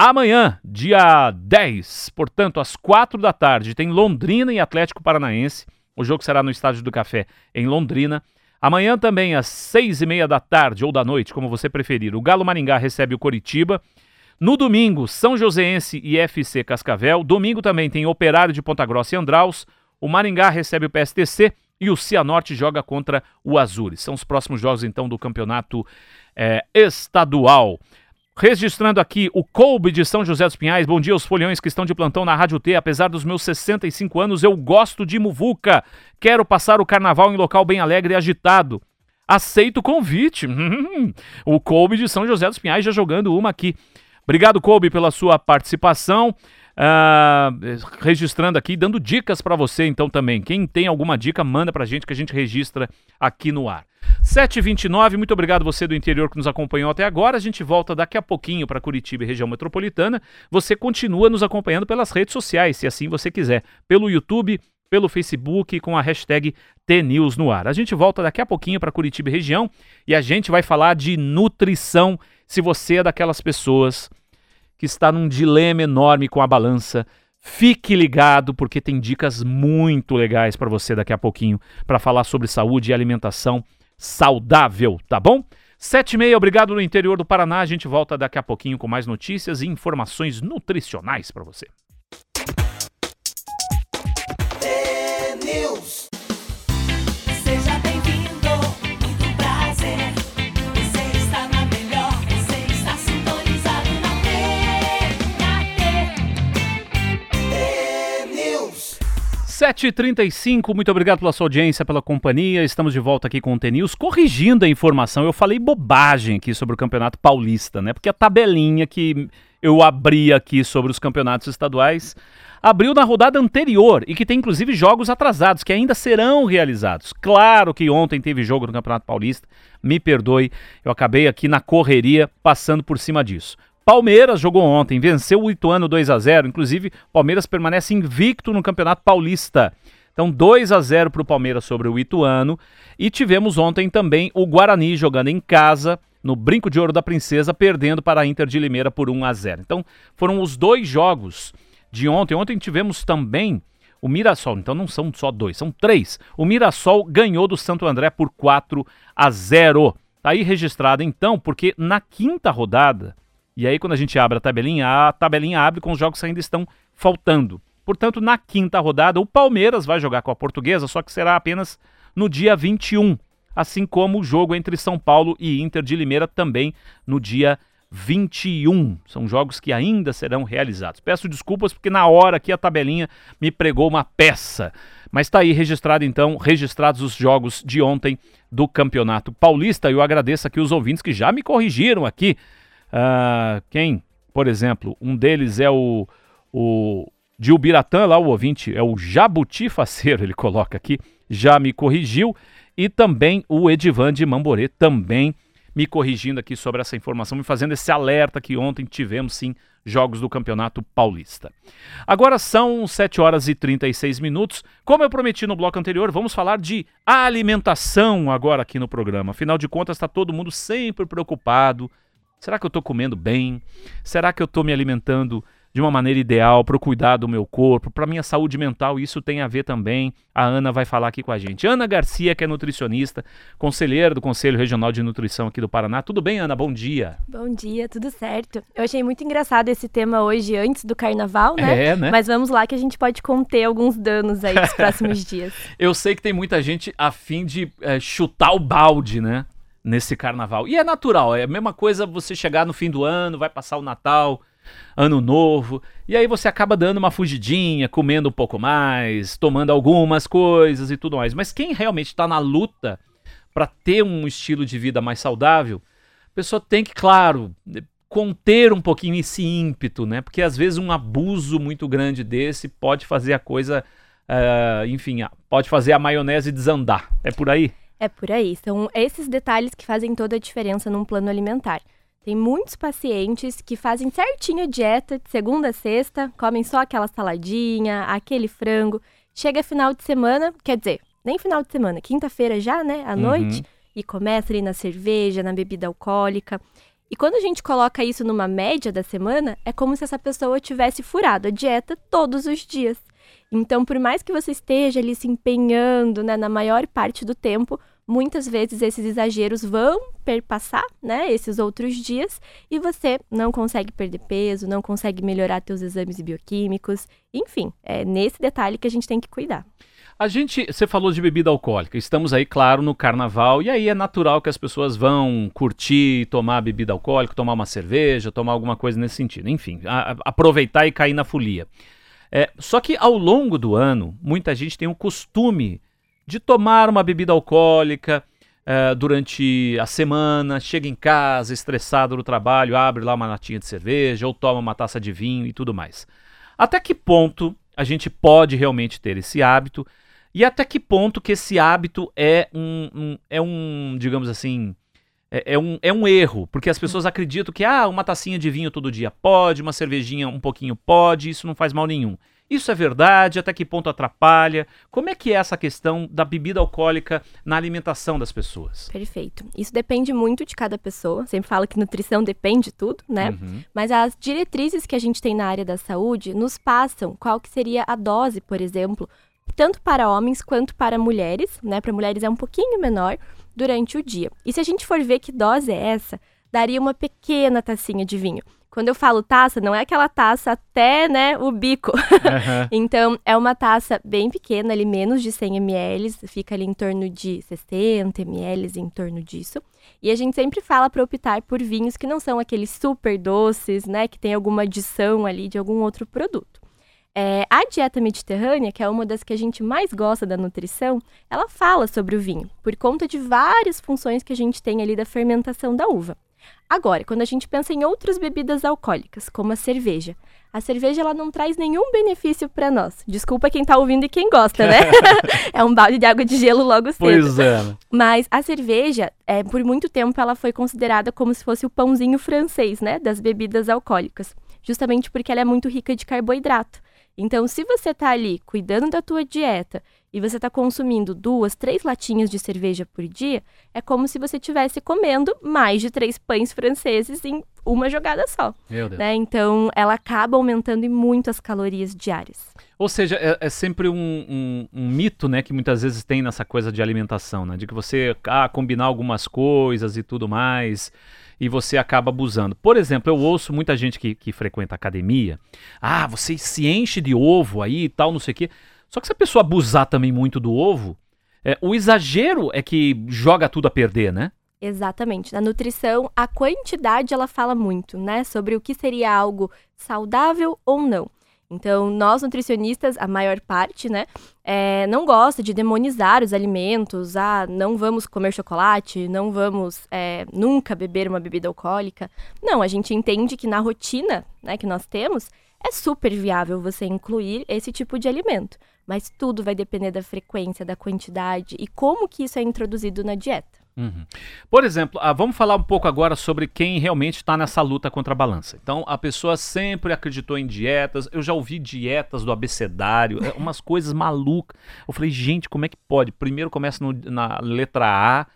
Amanhã, dia 10, portanto, às 4 da tarde, tem Londrina e Atlético Paranaense. O jogo será no Estádio do Café, em Londrina. Amanhã também, às seis e meia da tarde ou da noite, como você preferir, o Galo Maringá recebe o Coritiba. No domingo, São Joséense e FC Cascavel. Domingo também tem Operário de Ponta Grossa e Andraus. O Maringá recebe o PSTC e o Cianorte joga contra o Azures. São os próximos jogos, então, do campeonato é, estadual. Registrando aqui o Colbe de São José dos Pinhais. Bom dia aos folhões que estão de plantão na Rádio T. Apesar dos meus 65 anos, eu gosto de muvuca. Quero passar o carnaval em local bem alegre e agitado. Aceito o convite. o Colbe de São José dos Pinhais já jogando uma aqui. Obrigado, Colbe, pela sua participação. Uh, registrando aqui, dando dicas para você então também. Quem tem alguma dica, manda pra gente que a gente registra aqui no ar. 7h29, muito obrigado você do interior que nos acompanhou até agora. A gente volta daqui a pouquinho para Curitiba e região metropolitana. Você continua nos acompanhando pelas redes sociais, se assim você quiser, pelo YouTube, pelo Facebook com a hashtag TNews no ar. A gente volta daqui a pouquinho para Curitiba e região e a gente vai falar de nutrição. Se você é daquelas pessoas que está num dilema enorme com a balança, fique ligado porque tem dicas muito legais para você daqui a pouquinho para falar sobre saúde e alimentação saudável, tá bom? Sete e meia, obrigado no interior do Paraná. A gente volta daqui a pouquinho com mais notícias e informações nutricionais para você. Sete h muito obrigado pela sua audiência, pela companhia. Estamos de volta aqui com o TNews, corrigindo a informação. Eu falei bobagem aqui sobre o Campeonato Paulista, né? Porque a tabelinha que eu abri aqui sobre os campeonatos estaduais abriu na rodada anterior e que tem inclusive jogos atrasados que ainda serão realizados. Claro que ontem teve jogo no Campeonato Paulista, me perdoe, eu acabei aqui na correria passando por cima disso. Palmeiras jogou ontem, venceu o Ituano 2 a 0 Inclusive, Palmeiras permanece invicto no Campeonato Paulista. Então, 2 a 0 para o Palmeiras sobre o Ituano. E tivemos ontem também o Guarani jogando em casa, no Brinco de Ouro da Princesa, perdendo para a Inter de Limeira por 1 a 0 Então, foram os dois jogos de ontem. Ontem tivemos também o Mirassol. Então, não são só dois, são três. O Mirassol ganhou do Santo André por 4 a 0 Tá aí registrado, então, porque na quinta rodada e aí, quando a gente abre a tabelinha, a tabelinha abre com os jogos que ainda estão faltando. Portanto, na quinta rodada, o Palmeiras vai jogar com a Portuguesa, só que será apenas no dia 21. Assim como o jogo entre São Paulo e Inter de Limeira também no dia 21. São jogos que ainda serão realizados. Peço desculpas porque na hora aqui a tabelinha me pregou uma peça. Mas está aí registrado então, registrados os jogos de ontem do Campeonato Paulista. Eu agradeço aqui os ouvintes que já me corrigiram aqui Uh, quem, por exemplo, um deles é o, o de Ubiratã, lá o ouvinte, é o Jabuti Faceiro, [LAUGHS] ele coloca aqui, já me corrigiu. E também o Edivan de Mamborê, também me corrigindo aqui sobre essa informação, me fazendo esse alerta que ontem tivemos sim jogos do Campeonato Paulista. Agora são 7 horas e 36 minutos. Como eu prometi no bloco anterior, vamos falar de alimentação agora aqui no programa. Afinal de contas, está todo mundo sempre preocupado Será que eu estou comendo bem? Será que eu estou me alimentando de uma maneira ideal para o cuidar do meu corpo, para minha saúde mental. Isso tem a ver também. A Ana vai falar aqui com a gente. Ana Garcia, que é nutricionista, conselheira do Conselho Regional de Nutrição aqui do Paraná. Tudo bem, Ana? Bom dia. Bom dia, tudo certo. Eu achei muito engraçado esse tema hoje antes do carnaval, né? É, né? Mas vamos lá que a gente pode conter alguns danos aí nos [LAUGHS] próximos dias. Eu sei que tem muita gente a fim de é, chutar o balde, né? Nesse carnaval. E é natural, é a mesma coisa você chegar no fim do ano, vai passar o Natal, Ano Novo, e aí você acaba dando uma fugidinha, comendo um pouco mais, tomando algumas coisas e tudo mais. Mas quem realmente está na luta para ter um estilo de vida mais saudável, a pessoa tem que, claro, conter um pouquinho esse ímpeto, né? Porque às vezes um abuso muito grande desse pode fazer a coisa, uh, enfim, pode fazer a maionese desandar. É por aí? É por aí. São esses detalhes que fazem toda a diferença num plano alimentar. Tem muitos pacientes que fazem certinho a dieta de segunda a sexta, comem só aquela saladinha, aquele frango. Chega final de semana, quer dizer, nem final de semana, quinta-feira já, né, à uhum. noite, e começa ali na cerveja, na bebida alcoólica. E quando a gente coloca isso numa média da semana, é como se essa pessoa tivesse furado a dieta todos os dias. Então, por mais que você esteja ali se empenhando, né, na maior parte do tempo, muitas vezes esses exageros vão perpassar, né, esses outros dias, e você não consegue perder peso, não consegue melhorar seus exames bioquímicos, enfim, é nesse detalhe que a gente tem que cuidar. A gente, você falou de bebida alcoólica. Estamos aí, claro, no carnaval e aí é natural que as pessoas vão curtir, tomar bebida alcoólica, tomar uma cerveja, tomar alguma coisa nesse sentido. Enfim, a, aproveitar e cair na folia. É, só que ao longo do ano, muita gente tem o costume de tomar uma bebida alcoólica é, durante a semana, chega em casa estressado do trabalho, abre lá uma latinha de cerveja ou toma uma taça de vinho e tudo mais. Até que ponto a gente pode realmente ter esse hábito e até que ponto que esse hábito é um, um é um digamos assim, é, é, um, é um erro, porque as pessoas acreditam que ah, uma tacinha de vinho todo dia pode, uma cervejinha um pouquinho pode, isso não faz mal nenhum. Isso é verdade? Até que ponto atrapalha? Como é que é essa questão da bebida alcoólica na alimentação das pessoas? Perfeito. Isso depende muito de cada pessoa. Sempre falo que nutrição depende de tudo, né? Uhum. Mas as diretrizes que a gente tem na área da saúde nos passam qual que seria a dose, por exemplo, tanto para homens quanto para mulheres, né? Para mulheres é um pouquinho menor durante o dia. E se a gente for ver que dose é essa, daria uma pequena tacinha de vinho. Quando eu falo taça, não é aquela taça até, né, o bico. [LAUGHS] Uhum. então, é uma taça bem pequena, ali menos de 100 ml, fica ali em torno de 60 ml, em torno disso. E a gente sempre fala para optar por vinhos que não são aqueles super doces, né, que tem alguma adição ali de algum outro produto. É, a dieta mediterrânea, que é uma das que a gente mais gosta da nutrição, ela fala sobre o vinho, por conta de várias funções que a gente tem ali da fermentação da uva. Agora, quando a gente pensa em outras bebidas alcoólicas, como a cerveja, a cerveja ela não traz nenhum benefício para nós. Desculpa quem tá ouvindo e quem gosta, né? [LAUGHS] é um balde de água de gelo logo cedo. Pois é. Mas a cerveja, é, por muito tempo, ela foi considerada como se fosse o pãozinho francês, né? Das bebidas alcoólicas. Justamente porque ela é muito rica de carboidrato. Então, se você está ali cuidando da tua dieta e você está consumindo duas, três latinhas de cerveja por dia, é como se você estivesse comendo mais de três pães franceses em uma jogada só. Meu Deus. Né? Então, ela acaba aumentando em muito as calorias diárias. Ou seja, é, é sempre um, um, um, mito, né, que muitas vezes tem nessa coisa de alimentação, né, de que você ah, combinar algumas coisas e tudo mais e você acaba abusando. Por exemplo, eu ouço muita gente que, que frequenta academia. Ah, você se enche de ovo aí e tal, não sei o quê. Só que se a pessoa abusar também muito do ovo, é, o exagero é que joga tudo a perder, né? Exatamente. Na nutrição, a quantidade ela fala muito, né? Sobre o que seria algo saudável ou não. Então, nós nutricionistas, a maior parte, né, é, não gosta de demonizar os alimentos. Ah, não vamos comer chocolate, não vamos é, nunca beber uma bebida alcoólica. Não, a gente entende que na rotina né, que nós temos, é super viável você incluir esse tipo de alimento. Mas tudo vai depender da frequência, da quantidade e como que isso é introduzido na dieta. Uhum. Por exemplo, ah, vamos falar um pouco agora sobre quem realmente está nessa luta contra a balança. Então, a pessoa sempre acreditou em dietas. Eu já ouvi dietas do abecedário, é, umas coisas malucas. Eu falei, gente, como é que pode? Primeiro começa no, na letra A,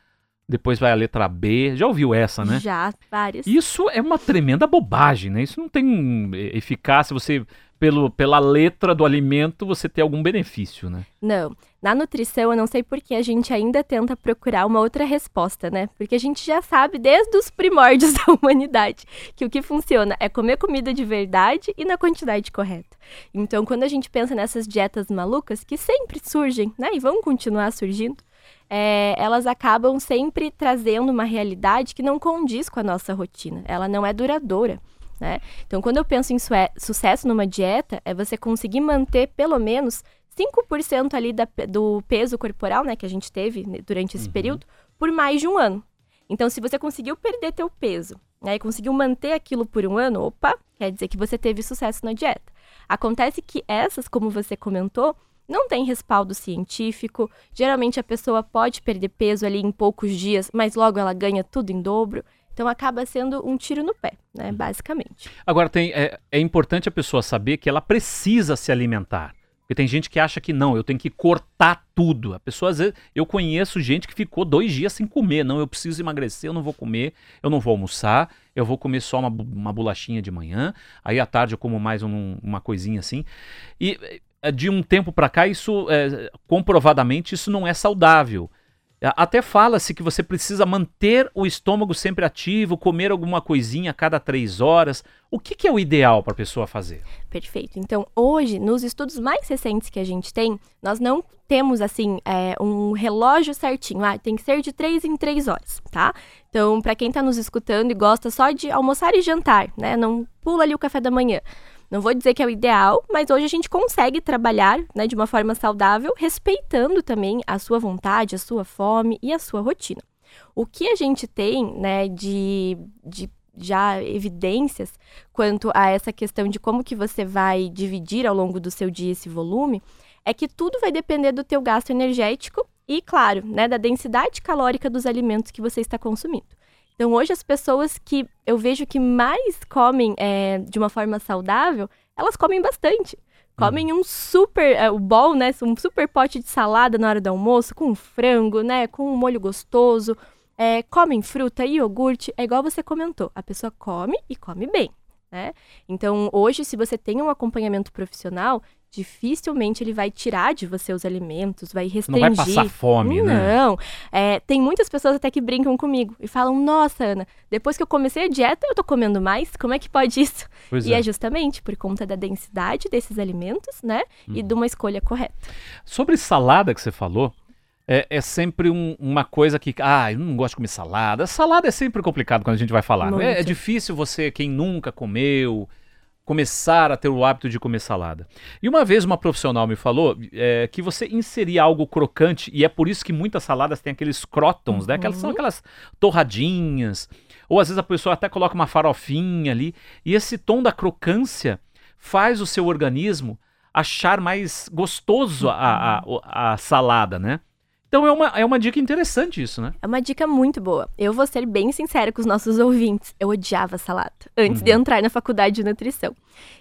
depois vai a letra B. Já ouviu essa, né? Já, várias. Isso é uma tremenda bobagem, né? Isso não tem eh, eficácia, você, pelo, pela letra do alimento, você ter algum benefício, né? Não. Na nutrição, eu não sei por que a gente ainda tenta procurar uma outra resposta, né? Porque a gente já sabe desde os primórdios [LAUGHS] da humanidade que o que funciona é comer comida de verdade e na quantidade correta. Então, quando a gente pensa nessas dietas malucas, que sempre surgem, né? E vão continuar surgindo, é, elas acabam sempre trazendo uma realidade que não condiz com a nossa rotina. Ela não é duradoura. Né? Então, quando eu penso em sucesso numa dieta, é você conseguir manter pelo menos 5% ali da, do peso corporal, né, que a gente teve durante esse uhum. período, por mais de um ano. Então, se você conseguiu perder teu peso, né, e conseguiu manter aquilo por um ano, opa, quer dizer que você teve sucesso na dieta. Acontece que essas, como você comentou, não tem respaldo científico. Geralmente a pessoa pode perder peso ali em poucos dias, mas logo ela ganha tudo em dobro. Então acaba sendo um tiro no pé, né, uhum. basicamente. Agora tem, é, é importante a pessoa saber que ela precisa se alimentar. Porque tem gente que acha que não, eu tenho que cortar tudo. A pessoa, às vezes, eu conheço gente que ficou dois dias sem comer. Não, eu preciso emagrecer, eu não vou comer, eu não vou almoçar, eu vou comer só uma, uma bolachinha de manhã. Aí à tarde eu como mais um, uma coisinha assim. E é, de um tempo para cá, isso é, comprovadamente isso não é saudável. É, até fala-se que você precisa manter o estômago sempre ativo, comer alguma coisinha a cada três horas. O que, que é o ideal para a pessoa fazer? Perfeito. Então, hoje, nos estudos mais recentes que a gente tem, nós não temos, assim, é, um relógio certinho. Ah, tem que ser de três em três horas, tá? Então, para quem está nos escutando e gosta só de almoçar e jantar, né? Não pula ali o café da manhã. Não vou dizer que é o ideal, mas hoje a gente consegue trabalhar né, de uma forma saudável, respeitando também a sua vontade, a sua fome e a sua rotina. O que a gente tem né, de, de já evidências quanto a essa questão de como que você vai dividir ao longo do seu dia esse volume, é que tudo vai depender do teu gasto energético e, claro, né, da densidade calórica dos alimentos que você está consumindo. Então, hoje, as pessoas que eu vejo que mais comem é, de uma forma saudável, elas comem bastante. Comem hum. um super, é, o bol, né? Um super pote de salada na hora do almoço, com frango, né? Com um molho gostoso. É, comem fruta e iogurte. É igual você comentou. A pessoa come e come bem. Né? Então, hoje, se você tem um acompanhamento profissional, dificilmente ele vai tirar de você os alimentos, vai restringir. Não vai passar fome, Não. né? Não. É, tem muitas pessoas até que brincam comigo e falam: Nossa, Ana, depois que eu comecei a dieta, eu tô comendo mais? Como é que pode isso? Pois e é. é. justamente por conta da densidade desses alimentos, né? Hum. E de uma escolha correta. Sobre salada que você falou, é, é, sempre um, uma coisa que. Ah, eu não gosto de comer salada. Salada é sempre complicado quando a gente vai falar. É, é, difícil você, quem nunca comeu, começar a ter o hábito de comer salada. E uma vez uma profissional me falou é, que você inserir algo crocante, e é por isso que muitas saladas têm aqueles crótons, uhum. né? Aquelas, são uhum. aquelas torradinhas. Ou às vezes a pessoa até coloca uma farofinha ali. E esse tom da crocância faz o seu organismo achar mais gostoso a, a, a, a salada, né? Então é uma, é uma dica interessante isso, né? É uma dica muito boa. Eu vou ser bem sincera com os nossos ouvintes. Eu odiava salada antes uhum. de entrar na faculdade de nutrição.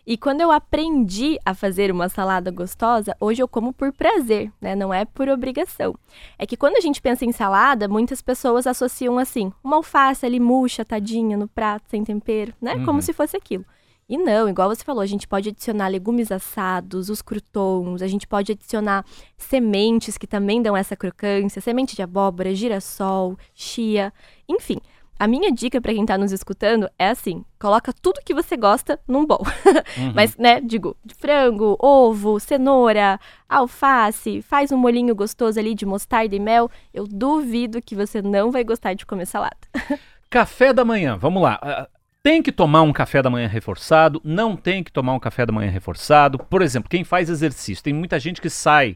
E quando eu aprendi a fazer uma salada gostosa, hoje eu como por prazer, né? Não é por obrigação. É que quando a gente pensa em salada, muitas pessoas associam assim, uma alface ali murcha, tadinha no prato, sem tempero, né? Uhum. Como se fosse aquilo. E não, igual você falou, a gente pode adicionar legumes assados, os croutons, a gente pode adicionar sementes que também dão essa crocância, semente de abóbora, girassol, chia, enfim. A minha dica para quem tá nos escutando é assim: coloca tudo que você gosta num bowl. [LAUGHS] Uhum. Mas, né, digo, frango, ovo, cenoura, alface, faz um molinho gostoso ali de mostarda e mel. Eu duvido que você não vai gostar de comer salada. [LAUGHS] Café da manhã, vamos lá. Tem que tomar um café da manhã reforçado, não tem que tomar um café da manhã reforçado. Por exemplo, quem faz exercício, tem muita gente que sai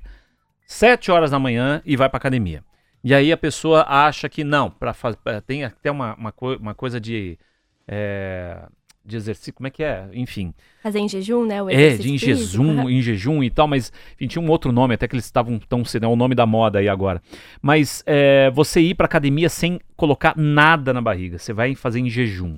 7 horas da manhã e vai para academia. E aí a pessoa acha que não, para tem até uma, uma, uma coisa de é, de exercício, como é que é? Enfim. Fazer em jejum, né? É, de em jejum, em jejum e tal, mas enfim, tinha um outro nome, até que eles estavam tão cedo, é o nome da moda aí agora. Mas é, você ir para academia sem colocar nada na barriga, você vai fazer em jejum.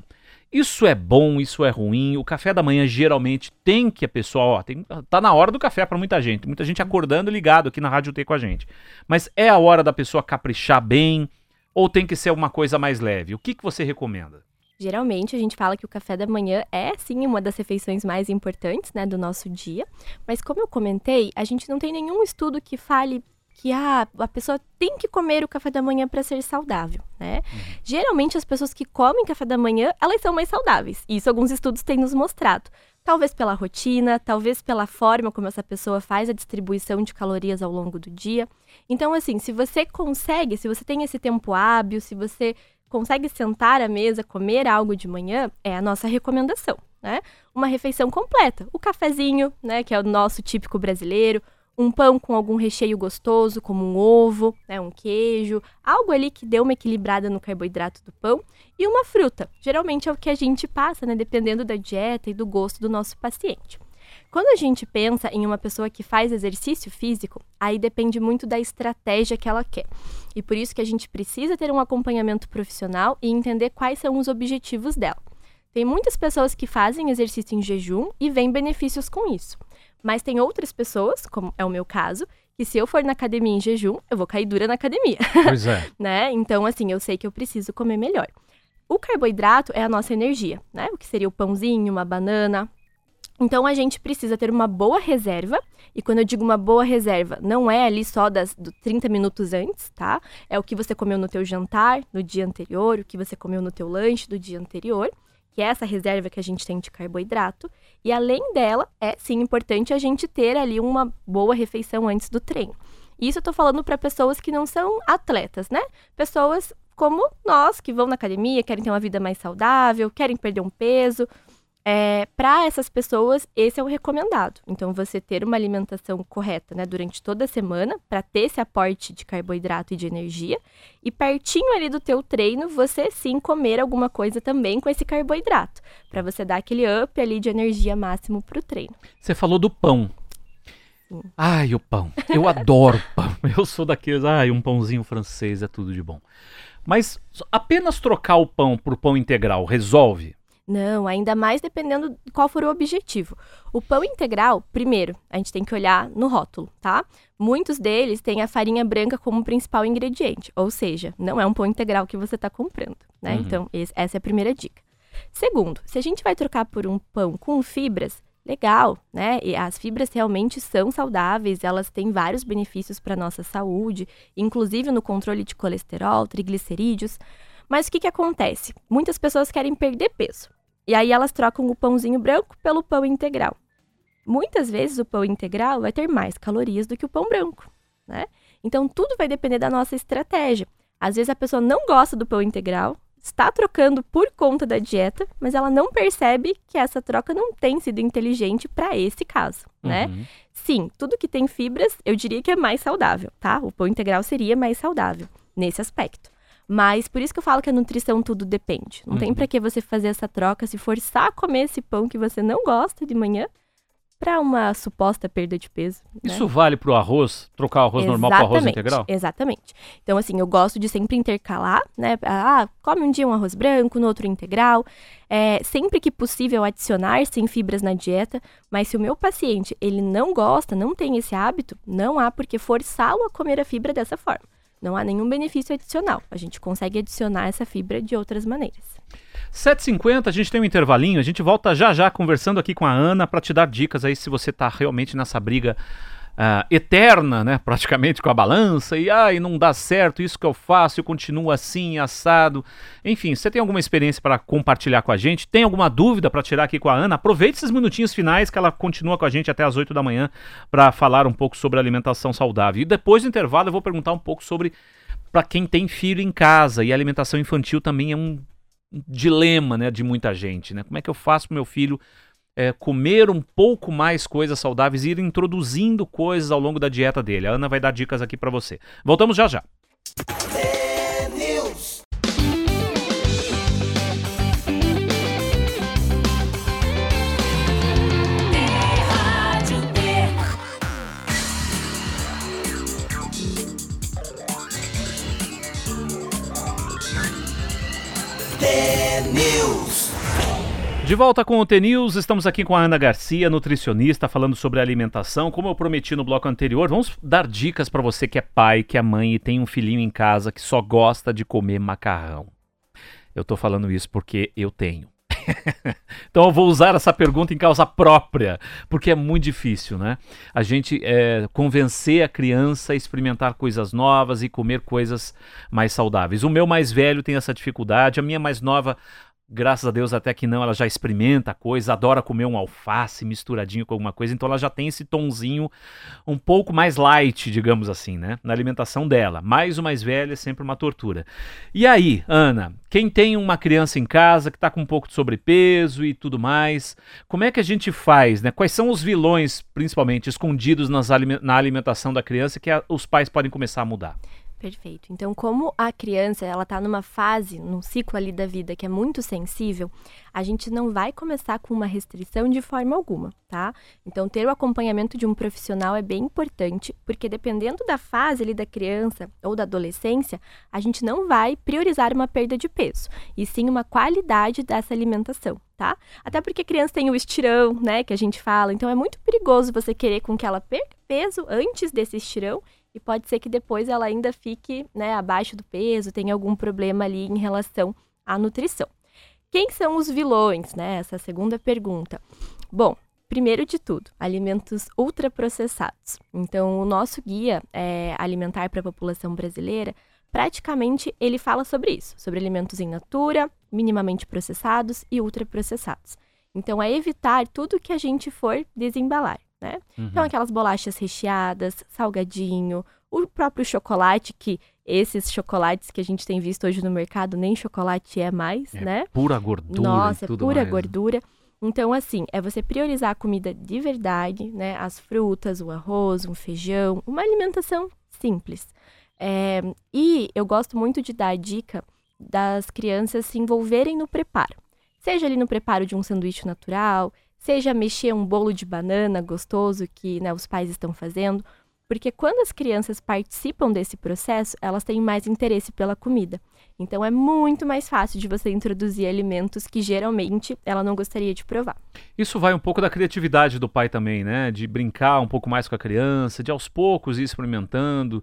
Isso é bom, isso é ruim. O café da manhã geralmente tem que a pessoa, ó, tem, tá na hora do café para muita gente. Muita gente acordando ligado aqui na Rádio T com a gente. Mas é a hora da pessoa caprichar bem Ou tem que ser uma coisa mais leve? O que, que você recomenda? Geralmente a gente fala que o café da manhã é sim uma das refeições mais importantes, né, do nosso dia. Mas como eu comentei, a gente não tem nenhum estudo que fale que ah, a pessoa tem que comer o café da manhã para ser saudável, né? Uhum. Geralmente as pessoas que comem café da manhã, elas são mais saudáveis. Isso alguns estudos têm nos mostrado. Talvez pela rotina, talvez pela forma como essa pessoa faz a distribuição de calorias ao longo do dia. Então, assim, se você consegue, se você tem esse tempo hábil, se você consegue sentar à mesa, comer algo de manhã, é a nossa recomendação, né? Uma refeição completa. O cafezinho, né, que é o nosso típico brasileiro, um pão com algum recheio gostoso, como um ovo, né, um queijo, algo ali que dê uma equilibrada no carboidrato do pão, e uma fruta. Geralmente é o que a gente passa, né, dependendo da dieta e do gosto do nosso paciente. Quando a gente pensa em uma pessoa que faz exercício físico, aí depende muito da estratégia que ela quer. E por isso que a gente precisa ter um acompanhamento profissional e entender quais são os objetivos dela. Tem muitas pessoas que fazem exercício em jejum e veem benefícios com isso. Mas tem outras pessoas, como é o meu caso, que se eu for na academia em jejum, eu vou cair dura na academia. Pois é. [LAUGHS] né? Então, assim, eu sei que eu preciso comer melhor. O carboidrato é a nossa energia, né? O que seria o pãozinho, uma banana, então a gente precisa ter uma boa reserva. E quando eu digo uma boa reserva, não é ali só das do 30 minutos antes, tá? É o que você comeu no teu jantar no dia anterior, o que você comeu no teu lanche do dia anterior, que é essa reserva que a gente tem de carboidrato. E além dela, é sim importante a gente ter ali uma boa refeição antes do treino. Isso eu tô falando para pessoas que não são atletas, né? Pessoas como nós que vão na academia, querem ter uma vida mais saudável, querem perder um peso, é, para essas pessoas, esse é o recomendado. Então, você ter uma alimentação correta né, durante toda a semana, para ter esse aporte de carboidrato e de energia. E pertinho ali do teu treino, você sim comer alguma coisa também com esse carboidrato, para você dar aquele up ali de energia máximo para o treino. Você falou do pão. Sim. Ai, o pão. Eu adoro [LAUGHS] pão. Eu sou daqueles, ai, um pãozinho francês é tudo de bom. Mas apenas trocar o pão por pão integral resolve? Não, ainda mais dependendo de qual for o objetivo. O pão integral, primeiro, a gente tem que olhar no rótulo, tá? Muitos deles têm a farinha branca como principal ingrediente, ou seja, não é um pão integral que você está comprando, né? Uhum. Então, esse, essa é a primeira dica. Segundo, se a gente vai trocar por um pão com fibras, legal, né? E as fibras realmente são saudáveis, elas têm vários benefícios para a nossa saúde, inclusive no controle de colesterol, triglicerídeos. Mas o que, que acontece? Muitas pessoas querem perder peso. E aí elas trocam o pãozinho branco pelo pão integral. Muitas vezes o pão integral vai ter mais calorias do que o pão branco, né? Então tudo vai depender da nossa estratégia. Às vezes a pessoa não gosta do pão integral, está trocando por conta da dieta, mas ela não percebe que essa troca não tem sido inteligente para esse caso, né? Uhum. Sim, tudo que tem fibras, eu diria que é mais saudável, tá? O pão integral seria mais saudável nesse aspecto. Mas por isso que eu falo que a nutrição tudo depende. Não uhum. tem para que você fazer essa troca, se forçar a comer esse pão que você não gosta de manhã para uma suposta perda de peso. Né? Isso vale para o arroz? Trocar o arroz exatamente, normal para arroz integral? Exatamente. Então, assim, eu gosto de sempre intercalar, né? Ah, come um dia um arroz branco, no outro integral. É, sempre que possível adicionar sem fibras na dieta, mas se o meu paciente ele não gosta, não tem esse hábito, não há por que forçá-lo a comer a fibra dessa forma. Não há nenhum benefício adicional. A gente consegue adicionar essa fibra de outras maneiras. 7h50, a gente tem um intervalinho. A gente volta já já conversando aqui com a Ana para te dar dicas aí se você está realmente nessa briga uh, eterna, né, praticamente com a balança, e ai, não dá certo, isso que eu faço, eu continuo assim, assado. Enfim, você tem alguma experiência para compartilhar com a gente? Tem alguma dúvida para tirar aqui com a Ana? Aproveite esses minutinhos finais que ela continua com a gente até as 8 da manhã para falar um pouco sobre alimentação saudável. E depois do intervalo eu vou perguntar um pouco sobre para quem tem filho em casa e alimentação infantil também é um dilema, né, de muita gente, né? Como é que eu faço para meu filho é, comer um pouco mais coisas saudáveis e ir introduzindo coisas ao longo da dieta dele. A Ana vai dar dicas aqui para você. Voltamos já já. De volta com o T-News, estamos aqui com a Ana Garcia, nutricionista, falando sobre alimentação. Como eu prometi no bloco anterior, vamos dar dicas para você que é pai, que é mãe e tem um filhinho em casa que só gosta de comer macarrão. Eu tô falando isso porque eu tenho. [LAUGHS] então eu vou usar essa pergunta em causa própria, porque é muito difícil, né? A gente é, convencer a criança a experimentar coisas novas e comer coisas mais saudáveis. O meu mais velho tem essa dificuldade, a minha mais nova Graças a Deus, até que não, ela já experimenta a coisa, adora comer um alface misturadinho com alguma coisa, então ela já tem esse tonzinho um pouco mais light, digamos assim, né? Na alimentação dela. Mais o mais velho é sempre uma tortura. E aí, Ana, quem tem uma criança em casa que está com um pouco de sobrepeso e tudo mais, como é que a gente faz, né? Quais são os vilões, principalmente, escondidos nas, na alimentação da criança que a, os pais podem começar a mudar? Perfeito. Então, como a criança ela está numa fase, num ciclo ali da vida que é muito sensível, a gente não vai começar com uma restrição de forma alguma, tá? Então, ter o acompanhamento de um profissional é bem importante, porque dependendo da fase ali da criança ou da adolescência, a gente não vai priorizar uma perda de peso, e sim uma qualidade dessa alimentação. Tá? Até porque a criança tem o estirão, né, que a gente fala, então é muito perigoso você querer com que ela perca peso antes desse estirão e pode ser que depois ela ainda fique né, abaixo do peso, tenha algum problema ali em relação à nutrição. Quem são os vilões, né? Essa segunda pergunta. Bom, primeiro de tudo, alimentos ultraprocessados. Então, o nosso guia é, alimentar para a população brasileira, praticamente ele fala sobre isso, sobre alimentos em natura, minimamente processados e ultraprocessados. Então, é evitar tudo que a gente for desembalar né? Uhum. Então, aquelas bolachas recheadas, salgadinho, o próprio chocolate, que esses chocolates que a gente tem visto hoje no mercado, nem chocolate é mais, é né? Pura gordura. Nossa, é pura mais, né? gordura. Então, assim, é você priorizar a comida de verdade, né? As frutas, o arroz, um feijão, uma alimentação simples. É, e eu gosto muito de dar a dica das crianças se envolverem no preparo. Seja ali no preparo de um sanduíche natural, seja mexer um bolo de banana gostoso que né, os pais estão fazendo, porque quando as crianças participam desse processo, elas têm mais interesse pela comida. Então é muito mais fácil de você introduzir alimentos que geralmente ela não gostaria de provar. Isso vai um pouco da criatividade do pai também, né? De brincar um pouco mais com a criança, de aos poucos ir experimentando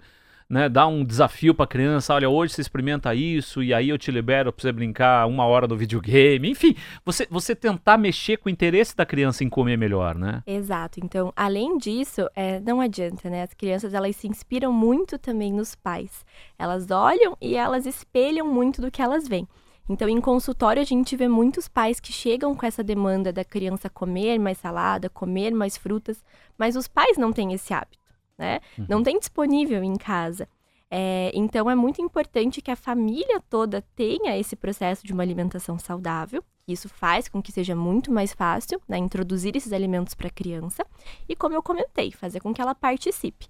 né, dar um desafio para a criança, olha, hoje você experimenta isso e aí eu te libero para você brincar uma hora do videogame, enfim, você, você tentar mexer com o interesse da criança em comer melhor, né? Exato. Então, além disso, é, não adianta, né? As crianças elas se inspiram muito também nos pais. Elas olham e elas espelham muito do que elas veem. Então, em consultório, a gente vê muitos pais que chegam com essa demanda da criança comer mais salada, comer mais frutas, mas os pais não têm esse hábito né? Uhum. Não tem disponível em casa. É, então é muito importante que a família toda tenha esse processo de uma alimentação saudável. Isso faz com que seja muito mais fácil né, introduzir esses alimentos para a criança. E como eu comentei, fazer com que ela participe.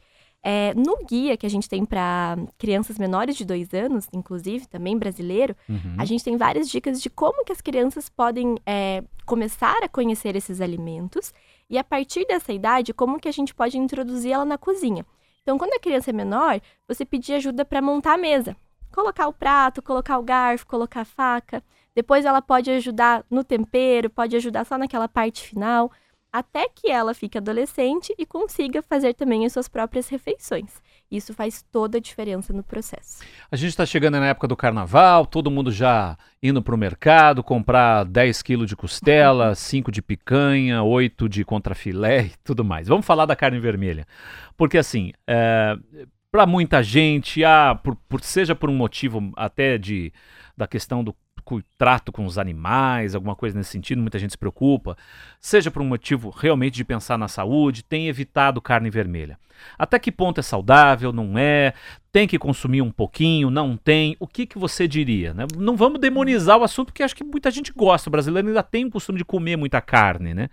É, no guia que a gente tem para crianças menores de dois anos, inclusive, também brasileiro, uhum. a gente tem várias dicas de como que as crianças podem é, começar a conhecer esses alimentos e a partir dessa idade, como que a gente pode introduzir ela na cozinha. Então, quando a criança é menor, você pedir ajuda para montar a mesa. Colocar o prato, colocar o garfo, colocar a faca. Depois ela pode ajudar no tempero, pode ajudar só naquela parte final até que ela fique adolescente e consiga fazer também as suas próprias refeições. Isso faz toda a diferença no processo. A gente está chegando na época do carnaval, todo mundo já indo para o mercado comprar 10 quilos de costela, [LAUGHS] 5 de picanha, 8 de contrafilé e tudo mais. Vamos falar da carne vermelha. Porque assim, é, para muita gente, ah, por, por, seja por um motivo até de da questão do trato com os animais, alguma coisa nesse sentido, muita gente se preocupa, seja por um motivo realmente de pensar na saúde, tem evitado carne vermelha. Até que ponto é saudável, não é? Tem que consumir um pouquinho, não tem? O que, que você diria? Né? Não vamos demonizar o assunto, porque acho que muita gente gosta. O brasileiro ainda tem o costume de comer muita carne, né?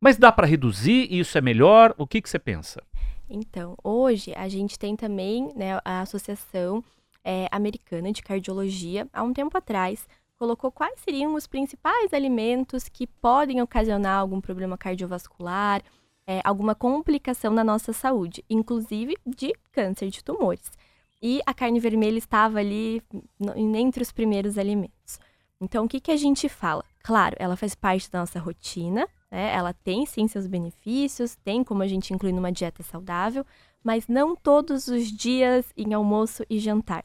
Mas dá para reduzir isso é melhor? O que, que você pensa? Então, hoje a gente tem também né, a Associação é, Americana de Cardiologia, há um tempo atrás, colocou quais seriam os principais alimentos que podem ocasionar algum problema cardiovascular, é, alguma complicação na nossa saúde, inclusive de câncer de tumores. E a carne vermelha estava ali entre os primeiros alimentos. Então, o que, que a gente fala? Claro, ela faz parte da nossa rotina, né? Ela tem sim seus benefícios, tem como a gente incluir numa dieta saudável, mas não todos os dias em almoço e jantar.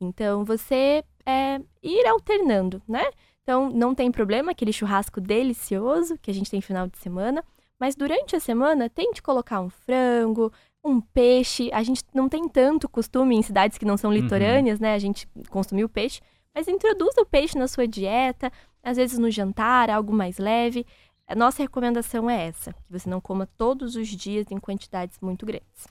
Então, você é, ir alternando, né? Então, não tem problema aquele churrasco delicioso que a gente tem final de semana, mas durante a semana, tente colocar um frango, um peixe. A gente não tem tanto costume em cidades que não são uhum. litorâneas, uhum. né? A gente consumir o peixe, mas introduza o peixe na sua dieta, às vezes no jantar, algo mais leve. A nossa recomendação é essa, que você não coma todos os dias em quantidades muito grandes.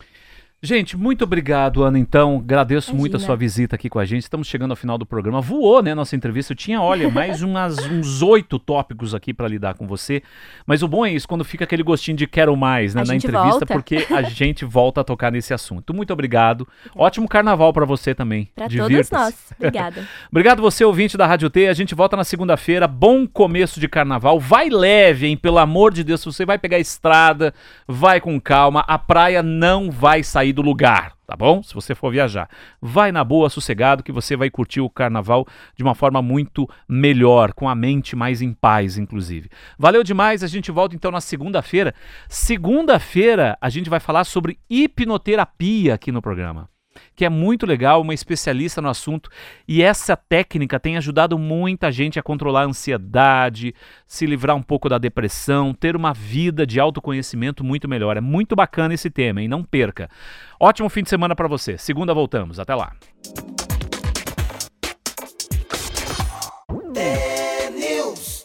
Gente, muito obrigado, Ana. Então, agradeço Imagina. muito a sua visita aqui com a gente. Estamos chegando ao final do programa. Voou, né, nossa entrevista. Eu tinha, olha, [LAUGHS] mais umas, uns oito tópicos aqui para lidar com você. Mas o bom é isso, quando fica aquele gostinho de quero mais, né, a na entrevista, volta. porque a [LAUGHS] gente volta a tocar nesse assunto. Muito obrigado. Ótimo carnaval para você também. Para todos nós. Obrigada. [LAUGHS] obrigado você, ouvinte da Rádio T. A gente volta na segunda-feira. Bom começo de carnaval. Vai leve, hein? Pelo amor de Deus, se você vai pegar a estrada, vai com calma. A praia não vai sair do lugar, tá bom? Se você for viajar, vai na boa, sossegado, que você vai curtir o carnaval de uma forma muito melhor, com a mente mais em paz, inclusive. Valeu demais, a gente volta então na segunda-feira. Segunda-feira a gente vai falar sobre hipnoterapia aqui no programa que é muito legal, uma especialista no assunto, e essa técnica tem ajudado muita gente a controlar a ansiedade, se livrar um pouco da depressão, ter uma vida de autoconhecimento muito melhor. É muito bacana esse tema, e não perca. Ótimo fim de semana para você. Segunda voltamos. Até lá.